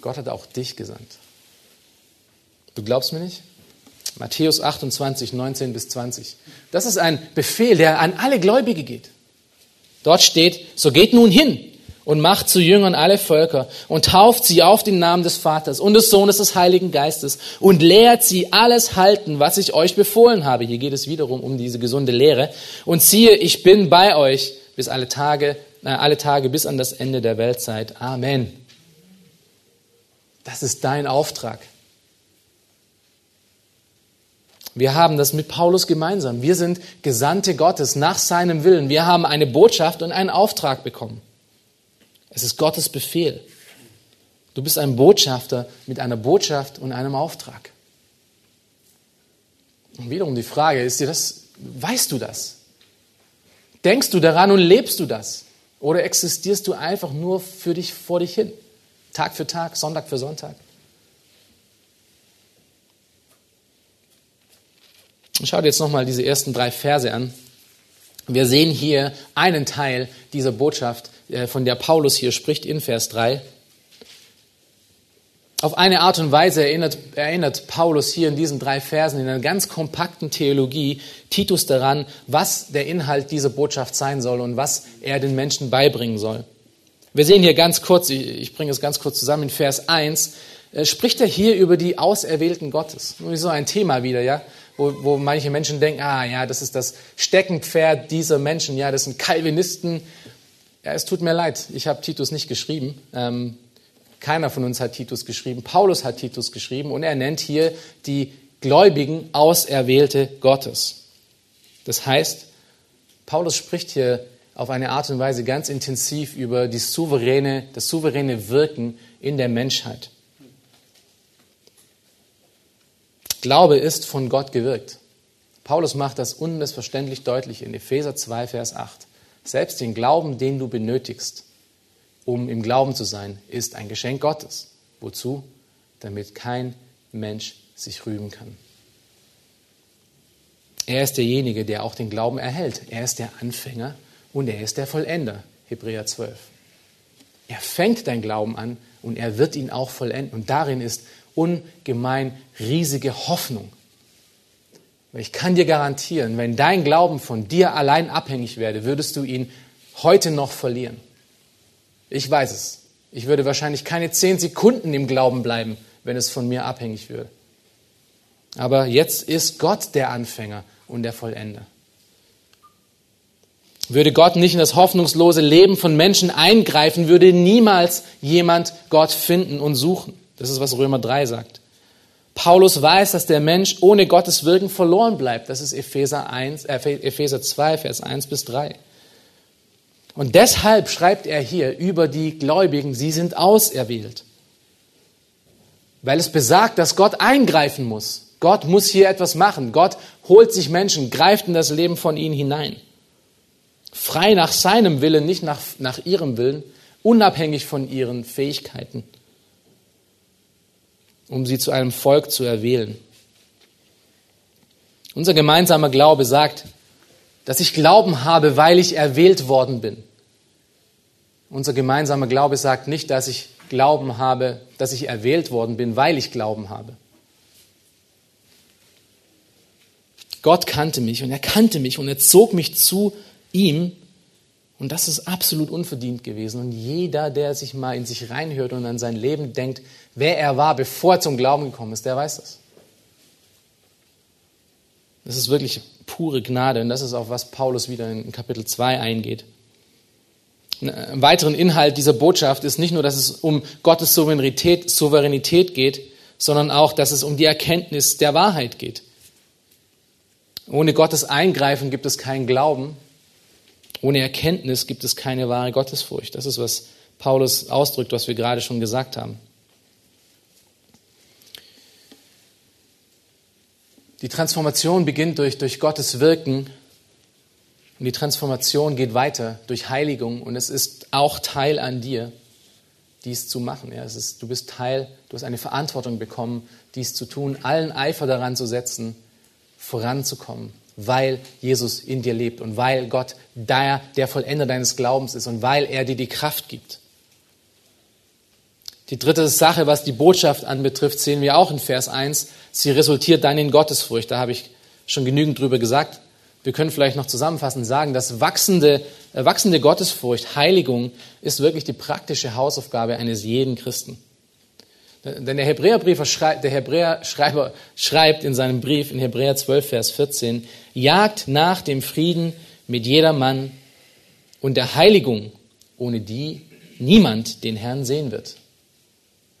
Gott hat auch dich gesandt. Du glaubst mir nicht? Matthäus 28, 19 bis 20. Das ist ein Befehl, der an alle Gläubige geht. Dort steht, so geht nun hin und macht zu Jüngern alle Völker und tauft sie auf den Namen des Vaters und des Sohnes des Heiligen Geistes und lehrt sie alles halten, was ich euch befohlen habe. Hier geht es wiederum um diese gesunde Lehre. Und siehe, ich bin bei euch bis alle Tage, alle Tage bis an das Ende der Weltzeit. Amen. Das ist dein Auftrag. Wir haben das mit Paulus gemeinsam. Wir sind Gesandte Gottes nach seinem Willen. Wir haben eine Botschaft und einen Auftrag bekommen. Es ist Gottes Befehl. Du bist ein Botschafter mit einer Botschaft und einem Auftrag. Und wiederum die Frage, ist dir das, weißt du das? Denkst du daran und lebst du das? Oder existierst du einfach nur für dich vor dich hin? Tag für Tag, Sonntag für Sonntag? Schau dir jetzt nochmal diese ersten drei Verse an. Wir sehen hier einen Teil dieser Botschaft, äh, von der Paulus hier spricht in Vers 3. Auf eine Art und Weise erinnert, erinnert Paulus hier in diesen drei Versen in einer ganz kompakten Theologie Titus daran, was der Inhalt dieser Botschaft sein soll und was er den Menschen beibringen soll. Wir sehen hier ganz kurz, ich bringe es ganz kurz zusammen, in Vers 1 äh, spricht er hier über die Auserwählten Gottes. Nur so ein Thema wieder, ja, wo, wo manche Menschen denken, ah ja, das ist das Steckenpferd dieser Menschen, ja, das sind Calvinisten, ja, es tut mir leid, ich habe Titus nicht geschrieben. Ähm, keiner von uns hat Titus geschrieben. Paulus hat Titus geschrieben und er nennt hier die Gläubigen Auserwählte Gottes. Das heißt, Paulus spricht hier auf eine Art und Weise ganz intensiv über die souveräne, das souveräne Wirken in der Menschheit. Glaube ist von Gott gewirkt. Paulus macht das unmissverständlich deutlich in Epheser 2, Vers 8. Selbst den Glauben, den du benötigst, um im Glauben zu sein, ist ein Geschenk Gottes. Wozu? Damit kein Mensch sich rühmen kann. Er ist derjenige, der auch den Glauben erhält. Er ist der Anfänger und er ist der Vollender. Hebräer 12. Er fängt dein Glauben an und er wird ihn auch vollenden. Und darin ist ungemein riesige Hoffnung. Ich kann dir garantieren, wenn dein Glauben von dir allein abhängig wäre, würdest du ihn heute noch verlieren. Ich weiß es. Ich würde wahrscheinlich keine zehn Sekunden im Glauben bleiben, wenn es von mir abhängig würde. Aber jetzt ist Gott der Anfänger und der Vollender. Würde Gott nicht in das hoffnungslose Leben von Menschen eingreifen, würde niemals jemand Gott finden und suchen. Das ist, was Römer 3 sagt. Paulus weiß, dass der Mensch ohne Gottes Wirken verloren bleibt. Das ist Epheser, 1, äh, Epheser 2, Vers 1 bis 3. Und deshalb schreibt er hier über die Gläubigen, sie sind auserwählt. Weil es besagt, dass Gott eingreifen muss. Gott muss hier etwas machen. Gott holt sich Menschen, greift in das Leben von ihnen hinein. Frei nach seinem Willen, nicht nach, nach ihrem Willen, unabhängig von ihren Fähigkeiten, um sie zu einem Volk zu erwählen. Unser gemeinsamer Glaube sagt, dass ich Glauben habe, weil ich erwählt worden bin. Unser gemeinsamer Glaube sagt nicht, dass ich Glauben habe, dass ich erwählt worden bin, weil ich Glauben habe. Gott kannte mich und er kannte mich und er zog mich zu ihm. Und das ist absolut unverdient gewesen. Und jeder, der sich mal in sich reinhört und an sein Leben denkt, wer er war, bevor er zum Glauben gekommen ist, der weiß das. Das ist wirklich pure Gnade und das ist auch, was Paulus wieder in Kapitel 2 eingeht. Ein weiteren Inhalt dieser Botschaft ist nicht nur, dass es um Gottes Souveränität, Souveränität geht, sondern auch, dass es um die Erkenntnis der Wahrheit geht. Ohne Gottes Eingreifen gibt es keinen Glauben. Ohne Erkenntnis gibt es keine wahre Gottesfurcht. Das ist, was Paulus ausdrückt, was wir gerade schon gesagt haben. Die Transformation beginnt durch, durch Gottes Wirken und die Transformation geht weiter durch Heiligung und es ist auch Teil an dir, dies zu machen. Ja, es ist, du bist Teil, du hast eine Verantwortung bekommen, dies zu tun, allen Eifer daran zu setzen, voranzukommen, weil Jesus in dir lebt und weil Gott der, der Vollender deines Glaubens ist und weil er dir die Kraft gibt. Die dritte Sache, was die Botschaft anbetrifft, sehen wir auch in Vers 1. Sie resultiert dann in Gottesfurcht. Da habe ich schon genügend drüber gesagt. Wir können vielleicht noch zusammenfassend sagen, dass wachsende, äh, wachsende Gottesfurcht, Heiligung, ist wirklich die praktische Hausaufgabe eines jeden Christen. Denn der Hebräerbriefer schreibt, der Hebräerschreiber schreibt in seinem Brief in Hebräer 12, Vers 14, jagt nach dem Frieden mit jedermann und der Heiligung, ohne die niemand den Herrn sehen wird.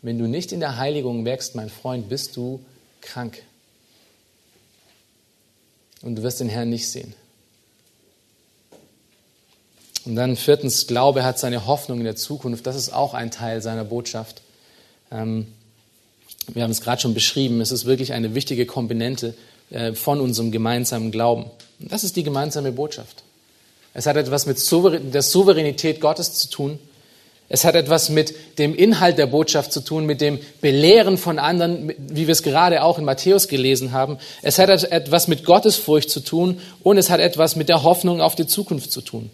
Wenn du nicht in der Heiligung wächst, mein Freund, bist du krank. Und du wirst den Herrn nicht sehen. Und dann viertens, Glaube hat seine Hoffnung in der Zukunft. Das ist auch ein Teil seiner Botschaft. Ähm, wir haben es gerade schon beschrieben. Es ist wirklich eine wichtige Komponente äh, von unserem gemeinsamen Glauben. Das ist die gemeinsame Botschaft. Es hat etwas mit der Souveränität Gottes zu tun es hat etwas mit dem Inhalt der Botschaft zu tun, mit dem Belehren von anderen, wie wir es gerade auch in Matthäus gelesen haben. Es hat etwas mit Gottesfurcht zu tun und es hat etwas mit der Hoffnung auf die Zukunft zu tun.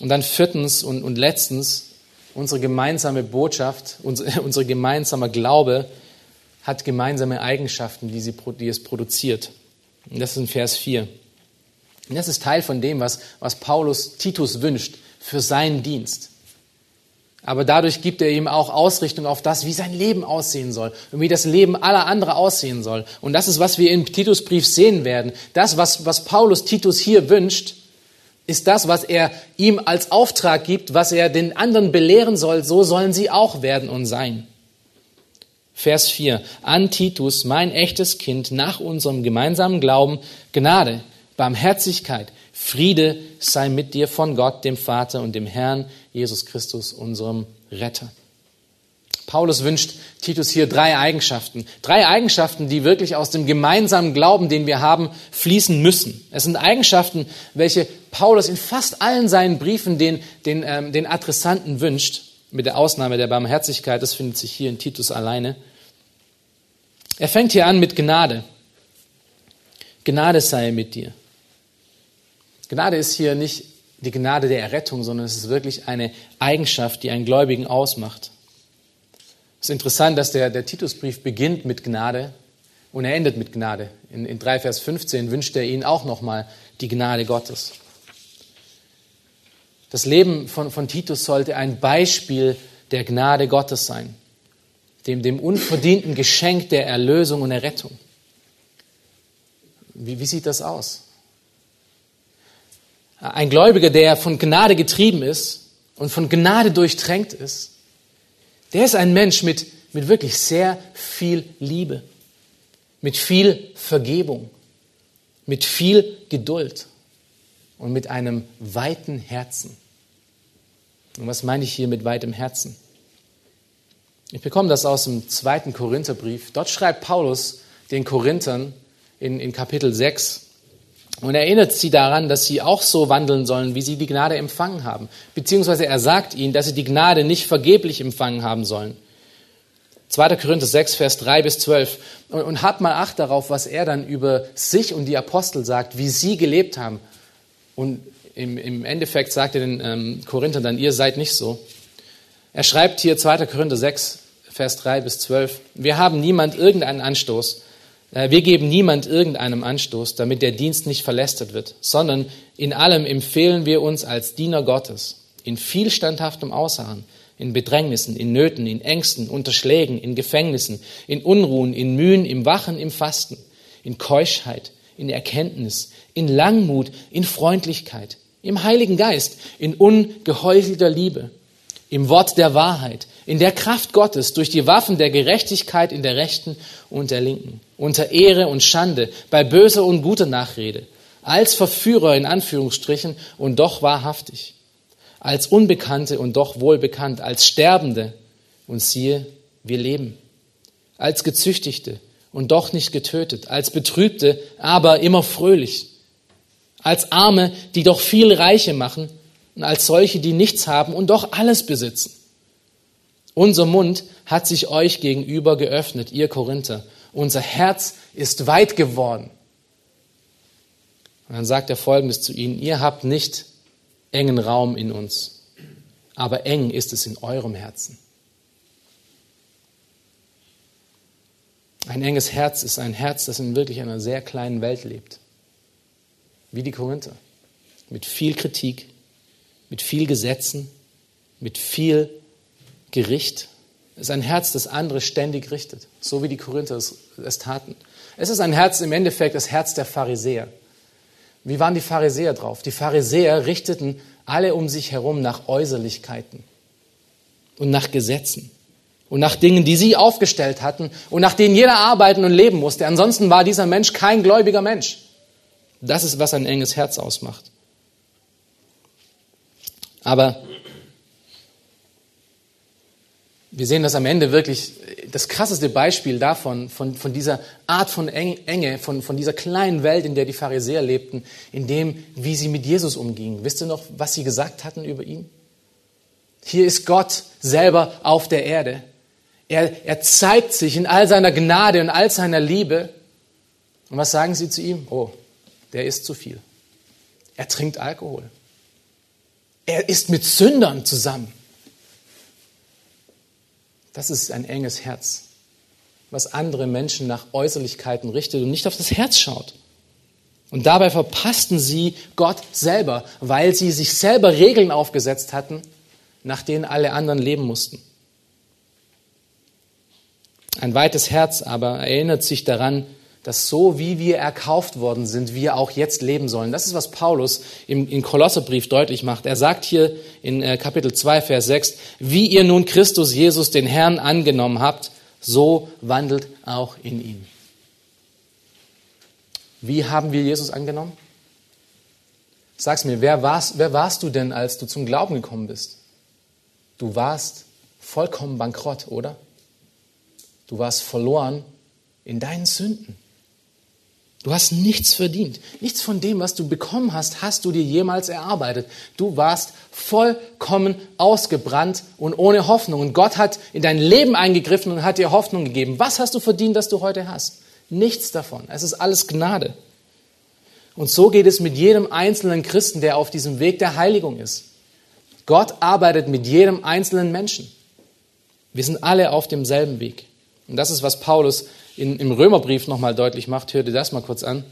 Und dann viertens und, und letztens, unsere gemeinsame Botschaft, unser, unser gemeinsamer Glaube hat gemeinsame Eigenschaften, die, sie, die es produziert. Und das ist in Vers 4. Und das ist Teil von dem, was, was Paulus Titus wünscht für seinen Dienst. Aber dadurch gibt er ihm auch Ausrichtung auf das, wie sein Leben aussehen soll und wie das Leben aller andere aussehen soll. Und das ist, was wir im Titusbrief sehen werden. Das, was, was Paulus Titus hier wünscht, ist das, was er ihm als Auftrag gibt, was er den anderen belehren soll. So sollen sie auch werden und sein. Vers 4. An Titus, mein echtes Kind, nach unserem gemeinsamen Glauben, Gnade, Barmherzigkeit, Friede sei mit dir von Gott, dem Vater und dem Herrn Jesus Christus, unserem Retter. Paulus wünscht Titus hier drei Eigenschaften. Drei Eigenschaften, die wirklich aus dem gemeinsamen Glauben, den wir haben, fließen müssen. Es sind Eigenschaften, welche Paulus in fast allen seinen Briefen den, den, ähm, den Adressanten wünscht, mit der Ausnahme der Barmherzigkeit. Das findet sich hier in Titus alleine. Er fängt hier an mit Gnade. Gnade sei mit dir. Gnade ist hier nicht die Gnade der Errettung, sondern es ist wirklich eine Eigenschaft, die einen Gläubigen ausmacht. Es ist interessant, dass der, der Titusbrief beginnt mit Gnade und er endet mit Gnade. In, in 3 Vers 15 wünscht er ihnen auch nochmal die Gnade Gottes. Das Leben von, von Titus sollte ein Beispiel der Gnade Gottes sein, dem, dem unverdienten Geschenk der Erlösung und Errettung. Wie, wie sieht das aus? Ein Gläubiger, der von Gnade getrieben ist und von Gnade durchtränkt ist, Der ist ein Mensch mit, mit wirklich sehr viel Liebe, mit viel Vergebung, mit viel Geduld und mit einem weiten Herzen. Und was meine ich hier mit weitem Herzen? Ich bekomme das aus dem zweiten Korintherbrief. Dort schreibt Paulus den Korinthern in, in Kapitel 6 und erinnert sie daran, dass sie auch so wandeln sollen, wie sie die Gnade empfangen haben. Beziehungsweise er sagt ihnen, dass sie die Gnade nicht vergeblich empfangen haben sollen. 2. Korinther 6, Vers 3 bis 12. Und, und habt mal Acht darauf, was er dann über sich und die Apostel sagt, wie sie gelebt haben. Und im, im Endeffekt sagt er den ähm, Korinthern dann, ihr seid nicht so. Er schreibt hier 2. Korinther 6, Vers 3 bis 12. Wir haben niemand irgendeinen Anstoß. Äh, wir geben niemand irgendeinem Anstoß, damit der Dienst nicht verlästert wird, sondern in allem empfehlen wir uns als Diener Gottes, in viel standhaftem Ausharren, in Bedrängnissen, in Nöten, in Ängsten, unter Schlägen, in Gefängnissen, in Unruhen, in Mühen, im Wachen, im Fasten, in Keuschheit, in Erkenntnis, in Langmut, in Freundlichkeit, im Heiligen Geist, in ungeheuchelter Liebe, im Wort der Wahrheit, in der Kraft Gottes, durch die Waffen der Gerechtigkeit in der rechten und der linken, unter Ehre und Schande, bei böser und guter Nachrede, als Verführer in Anführungsstrichen und doch wahrhaftig, als Unbekannte und doch wohlbekannt, als Sterbende und siehe, wir leben, als Gezüchtigte und doch nicht getötet, als Betrübte, aber immer fröhlich, als Arme, die doch viel Reiche machen und als solche, die nichts haben und doch alles besitzen. Unser Mund hat sich euch gegenüber geöffnet, ihr Korinther. Unser Herz ist weit geworden. Und dann sagt er Folgendes zu ihnen, ihr habt nicht engen Raum in uns, aber eng ist es in eurem Herzen. Ein enges Herz ist ein Herz, das in wirklich einer sehr kleinen Welt lebt. Wie die Korinther. Mit viel Kritik, mit viel Gesetzen, mit viel Gericht. Es ist ein Herz, das andere ständig richtet, so wie die Korinther es, es taten. Es ist ein Herz im Endeffekt das Herz der Pharisäer. Wie waren die Pharisäer drauf? Die Pharisäer richteten alle um sich herum nach Äußerlichkeiten und nach Gesetzen und nach Dingen, die sie aufgestellt hatten und nach denen jeder arbeiten und leben musste. Ansonsten war dieser Mensch kein gläubiger Mensch. Das ist, was ein enges Herz ausmacht. Aber wir sehen das am Ende wirklich, das krasseste Beispiel davon, von, von dieser Art von Enge, von, von dieser kleinen Welt, in der die Pharisäer lebten, in dem, wie sie mit Jesus umgingen. Wisst ihr noch, was sie gesagt hatten über ihn? Hier ist Gott selber auf der Erde. Er, er zeigt sich in all seiner Gnade und all seiner Liebe. Und was sagen sie zu ihm? Oh, der isst zu viel. Er trinkt Alkohol. Er ist mit Sündern zusammen. Das ist ein enges Herz, was andere Menschen nach Äußerlichkeiten richtet und nicht auf das Herz schaut. Und dabei verpassten sie Gott selber, weil sie sich selber Regeln aufgesetzt hatten, nach denen alle anderen leben mussten. Ein weites Herz aber erinnert sich daran, dass so wie wir erkauft worden sind, wir auch jetzt leben sollen. Das ist, was Paulus im, im Kolosserbrief deutlich macht. Er sagt hier in äh, Kapitel 2, Vers 6, wie ihr nun Christus Jesus, den Herrn, angenommen habt, so wandelt auch in ihm. Wie haben wir Jesus angenommen? Sag's mir, wer warst, wer warst du denn, als du zum Glauben gekommen bist? Du warst vollkommen bankrott, oder? Du warst verloren in deinen Sünden. Du hast nichts verdient. Nichts von dem, was du bekommen hast, hast du dir jemals erarbeitet. Du warst vollkommen ausgebrannt und ohne Hoffnung. Und Gott hat in dein Leben eingegriffen und hat dir Hoffnung gegeben. Was hast du verdient, das du heute hast? Nichts davon. Es ist alles Gnade. Und so geht es mit jedem einzelnen Christen, der auf diesem Weg der Heiligung ist. Gott arbeitet mit jedem einzelnen Menschen. Wir sind alle auf demselben Weg. Und das ist, was Paulus in, im Römerbrief nochmal deutlich macht. Hör dir das mal kurz an.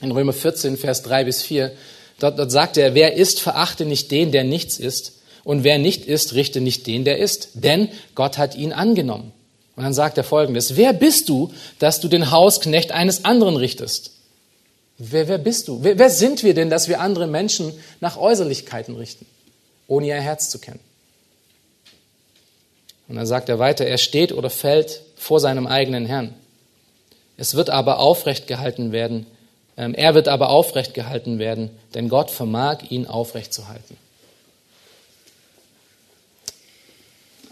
In Römer 14, Vers 3 bis 4. Dort, dort sagt er, wer ist, verachte nicht den, der nichts ist. Und wer nicht ist, richte nicht den, der ist. Denn Gott hat ihn angenommen. Und dann sagt er folgendes. Wer bist du, dass du den Hausknecht eines anderen richtest? Wer, wer bist du? Wer, wer sind wir denn, dass wir andere Menschen nach Äußerlichkeiten richten, ohne ihr Herz zu kennen? Und dann sagt er weiter, er steht oder fällt vor seinem eigenen Herrn. Es wird aber aufrecht gehalten werden. Ähm, er wird aber aufrecht gehalten werden, denn Gott vermag ihn aufrecht zu halten.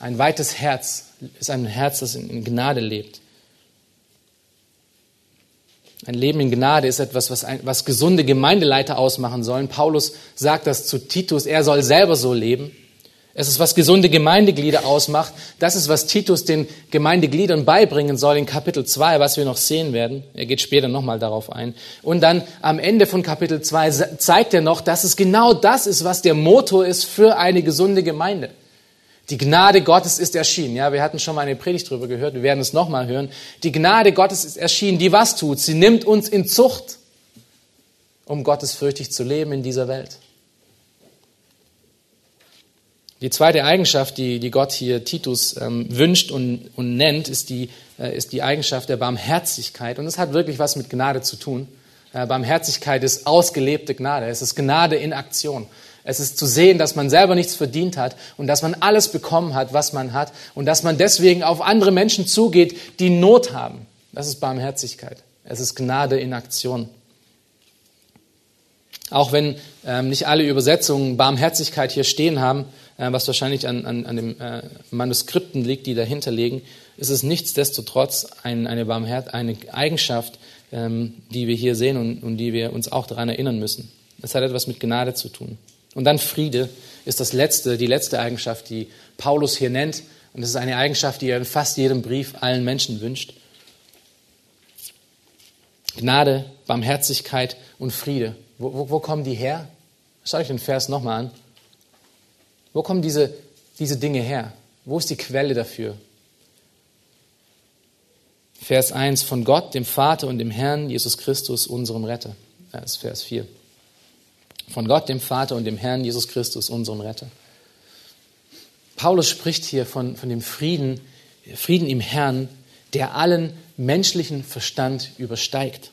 Ein weites Herz ist ein Herz, das in Gnade lebt. Ein Leben in Gnade ist etwas, was, ein, was gesunde Gemeindeleiter ausmachen sollen. Paulus sagt das zu Titus, er soll selber so leben. Es ist, was gesunde Gemeindeglieder ausmacht. Das ist, was Titus den Gemeindegliedern beibringen soll in Kapitel 2, was wir noch sehen werden. Er geht später nochmal darauf ein. Und dann am Ende von Kapitel 2 zeigt er noch, dass es genau das ist, was der Motor ist für eine gesunde Gemeinde. Die Gnade Gottes ist erschienen. Ja, wir hatten schon mal eine Predigt darüber gehört. Wir werden es nochmal hören. Die Gnade Gottes ist erschienen, die was tut? Sie nimmt uns in Zucht, um gottesfürchtig zu leben in dieser Welt. Die zweite Eigenschaft, die, die Gott hier Titus ähm, wünscht und, und nennt, ist die, äh, ist die Eigenschaft der Barmherzigkeit. Und das hat wirklich was mit Gnade zu tun. Äh, Barmherzigkeit ist ausgelebte Gnade. Es ist Gnade in Aktion. Es ist zu sehen, dass man selber nichts verdient hat und dass man alles bekommen hat, was man hat und dass man deswegen auf andere Menschen zugeht, die Not haben. Das ist Barmherzigkeit. Es ist Gnade in Aktion. Auch wenn ähm, nicht alle Übersetzungen Barmherzigkeit hier stehen haben, was wahrscheinlich an, an, an den äh, Manuskripten liegt, die dahinter liegen, ist es nichtsdestotrotz ein, eine, Barmherz eine Eigenschaft, ähm, die wir hier sehen und, und die wir uns auch daran erinnern müssen. Es hat etwas mit Gnade zu tun. Und dann Friede ist das letzte, die letzte Eigenschaft, die Paulus hier nennt. Und das ist eine Eigenschaft, die er in fast jedem Brief allen Menschen wünscht. Gnade, Barmherzigkeit und Friede. Wo, wo, wo kommen die her? Schaut euch den Vers nochmal an. Wo kommen diese, diese Dinge her? Wo ist die Quelle dafür? Vers 1 von Gott, dem Vater und dem Herrn Jesus Christus, unserem Retter. Das ist Vers 4 von Gott, dem Vater und dem Herrn Jesus Christus, unserem Retter. Paulus spricht hier von, von dem Frieden, Frieden im Herrn, der allen menschlichen Verstand übersteigt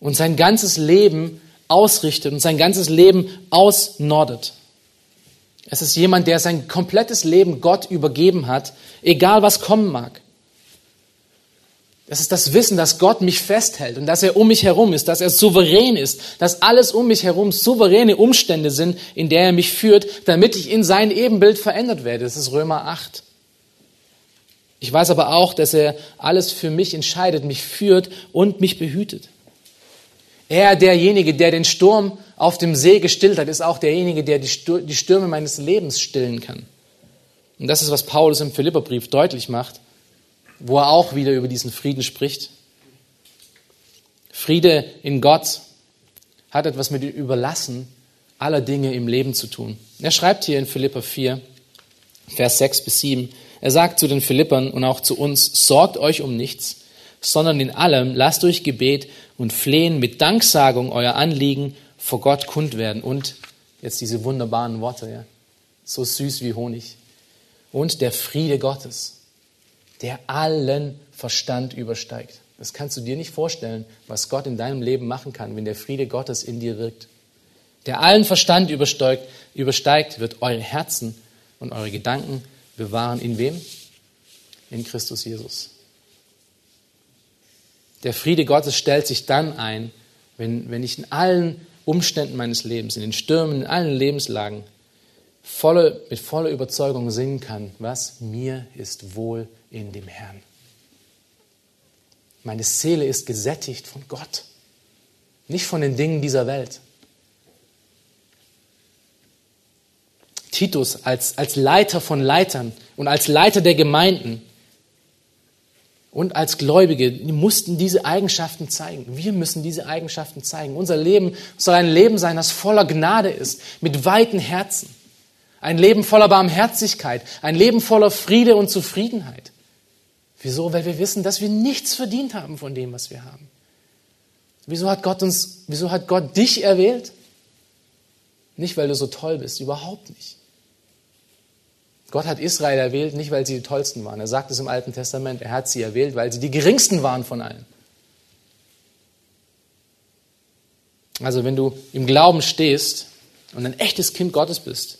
und sein ganzes Leben ausrichtet und sein ganzes Leben ausnordet. Es ist jemand, der sein komplettes Leben Gott übergeben hat, egal was kommen mag. Das ist das Wissen, dass Gott mich festhält und dass er um mich herum ist, dass er souverän ist, dass alles um mich herum souveräne Umstände sind, in der er mich führt, damit ich in sein Ebenbild verändert werde. Das ist Römer 8. Ich weiß aber auch, dass er alles für mich entscheidet, mich führt und mich behütet. Er, derjenige, der den Sturm auf dem See gestillt hat, ist auch derjenige, der die Stürme meines Lebens stillen kann. Und das ist, was Paulus im Philipperbrief deutlich macht wo er auch wieder über diesen Frieden spricht. Friede in Gott hat etwas mit dem Überlassen aller Dinge im Leben zu tun. Er schreibt hier in Philippa 4, Vers 6 bis 7, er sagt zu den Philippern und auch zu uns, sorgt euch um nichts, sondern in allem lasst durch Gebet und Flehen mit Danksagung euer Anliegen vor Gott kund werden. Und jetzt diese wunderbaren Worte, ja, so süß wie Honig. Und der Friede Gottes, der allen Verstand übersteigt. Das kannst du dir nicht vorstellen, was Gott in deinem Leben machen kann, wenn der Friede Gottes in dir wirkt. Der allen Verstand übersteigt, übersteigt wird eure Herzen und eure Gedanken bewahren. In wem? In Christus Jesus. Der Friede Gottes stellt sich dann ein, wenn, wenn ich in allen Umständen meines Lebens, in den Stürmen, in allen Lebenslagen volle, mit voller Überzeugung singen kann, was mir ist wohl in dem Herrn. Meine Seele ist gesättigt von Gott, nicht von den Dingen dieser Welt. Titus als, als Leiter von Leitern und als Leiter der Gemeinden und als Gläubige mussten diese Eigenschaften zeigen. Wir müssen diese Eigenschaften zeigen. Unser Leben soll ein Leben sein, das voller Gnade ist, mit weiten Herzen. Ein Leben voller Barmherzigkeit, ein Leben voller Friede und Zufriedenheit. Wieso? Weil wir wissen, dass wir nichts verdient haben von dem, was wir haben. Wieso hat Gott uns, wieso hat Gott dich erwählt? Nicht, weil du so toll bist, überhaupt nicht. Gott hat Israel erwählt, nicht weil sie die tollsten waren. Er sagt es im Alten Testament, er hat sie erwählt, weil sie die geringsten waren von allen. Also wenn du im Glauben stehst und ein echtes Kind Gottes bist,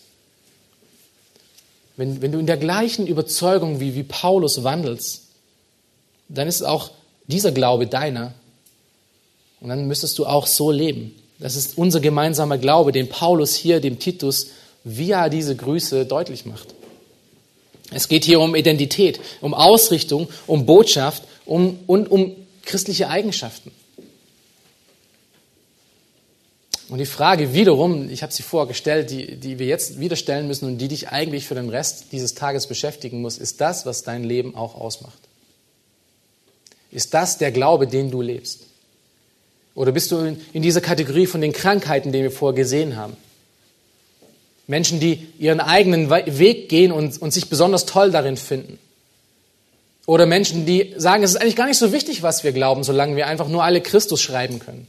wenn, wenn du in der gleichen Überzeugung wie, wie Paulus wandelst, dann ist auch dieser Glaube deiner. Und dann müsstest du auch so leben. Das ist unser gemeinsamer Glaube, den Paulus hier dem Titus via diese Grüße deutlich macht. Es geht hier um Identität, um Ausrichtung, um Botschaft um, und um christliche Eigenschaften. Und die Frage wiederum, ich habe sie vorher gestellt, die, die wir jetzt wieder stellen müssen und die dich eigentlich für den Rest dieses Tages beschäftigen muss, ist das, was dein Leben auch ausmacht? Ist das der Glaube, den du lebst? Oder bist du in, in dieser Kategorie von den Krankheiten, die wir vorher gesehen haben? Menschen, die ihren eigenen Weg gehen und, und sich besonders toll darin finden. Oder Menschen, die sagen, es ist eigentlich gar nicht so wichtig, was wir glauben, solange wir einfach nur alle Christus schreiben können.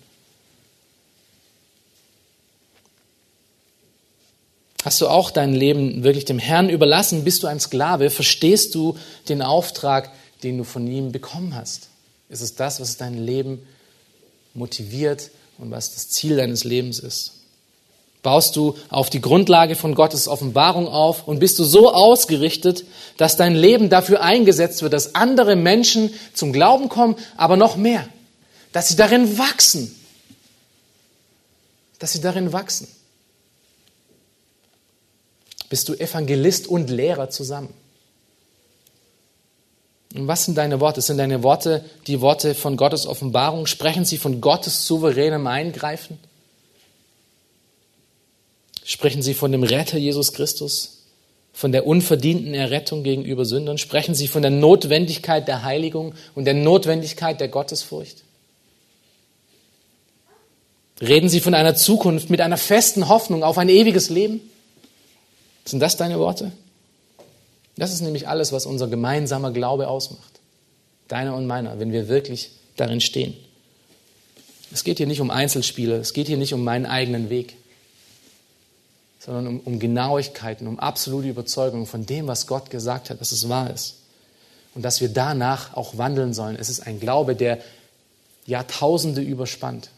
Hast du auch dein Leben wirklich dem Herrn überlassen? Bist du ein Sklave? Verstehst du den Auftrag, den du von ihm bekommen hast? Ist es das, was dein Leben motiviert und was das Ziel deines Lebens ist? Baust du auf die Grundlage von Gottes Offenbarung auf und bist du so ausgerichtet, dass dein Leben dafür eingesetzt wird, dass andere Menschen zum Glauben kommen, aber noch mehr, dass sie darin wachsen, dass sie darin wachsen. Bist du Evangelist und Lehrer zusammen? Und was sind deine Worte? Sind deine Worte die Worte von Gottes Offenbarung? Sprechen sie von Gottes souveränem Eingreifen? Sprechen sie von dem Retter Jesus Christus? Von der unverdienten Errettung gegenüber Sündern? Sprechen sie von der Notwendigkeit der Heiligung und der Notwendigkeit der Gottesfurcht? Reden sie von einer Zukunft mit einer festen Hoffnung auf ein ewiges Leben? Sind das deine Worte? Das ist nämlich alles, was unser gemeinsamer Glaube ausmacht. Deiner und meiner, wenn wir wirklich darin stehen. Es geht hier nicht um Einzelspiele, es geht hier nicht um meinen eigenen Weg, sondern um, um Genauigkeiten, um absolute Überzeugung von dem, was Gott gesagt hat, dass es wahr ist. Und dass wir danach auch wandeln sollen. Es ist ein Glaube, der Jahrtausende überspannt.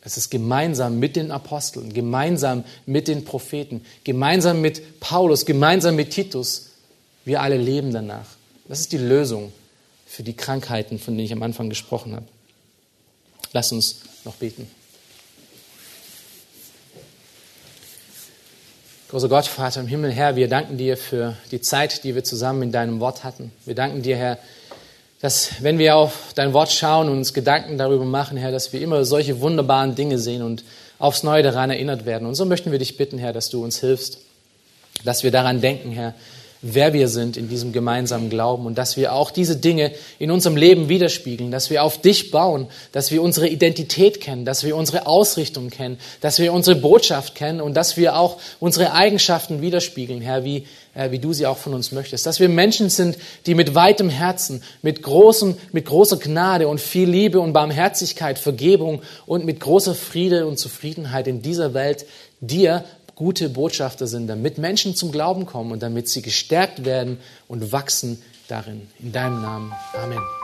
Es ist gemeinsam mit den Aposteln, gemeinsam mit den Propheten, gemeinsam mit Paulus, gemeinsam mit Titus. Wir alle leben danach. Das ist die Lösung für die Krankheiten, von denen ich am Anfang gesprochen habe. Lass uns noch beten. Großer Gott, Vater im Himmel, Herr, wir danken dir für die Zeit, die wir zusammen in deinem Wort hatten. Wir danken dir, Herr, dass wenn wir auf dein Wort schauen und uns Gedanken darüber machen, Herr, dass wir immer solche wunderbaren Dinge sehen und aufs Neue daran erinnert werden. Und so möchten wir dich bitten, Herr, dass du uns hilfst, dass wir daran denken, Herr, wer wir sind in diesem gemeinsamen Glauben und dass wir auch diese Dinge in unserem Leben widerspiegeln, dass wir auf dich bauen, dass wir unsere Identität kennen, dass wir unsere Ausrichtung kennen, dass wir unsere Botschaft kennen und dass wir auch unsere Eigenschaften widerspiegeln, Herr, wie, äh, wie du sie auch von uns möchtest. Dass wir Menschen sind, die mit weitem Herzen, mit, großem, mit großer Gnade und viel Liebe und Barmherzigkeit, Vergebung und mit großer Friede und Zufriedenheit in dieser Welt dir gute Botschafter sind, damit Menschen zum Glauben kommen und damit sie gestärkt werden und wachsen darin. In deinem Namen. Amen.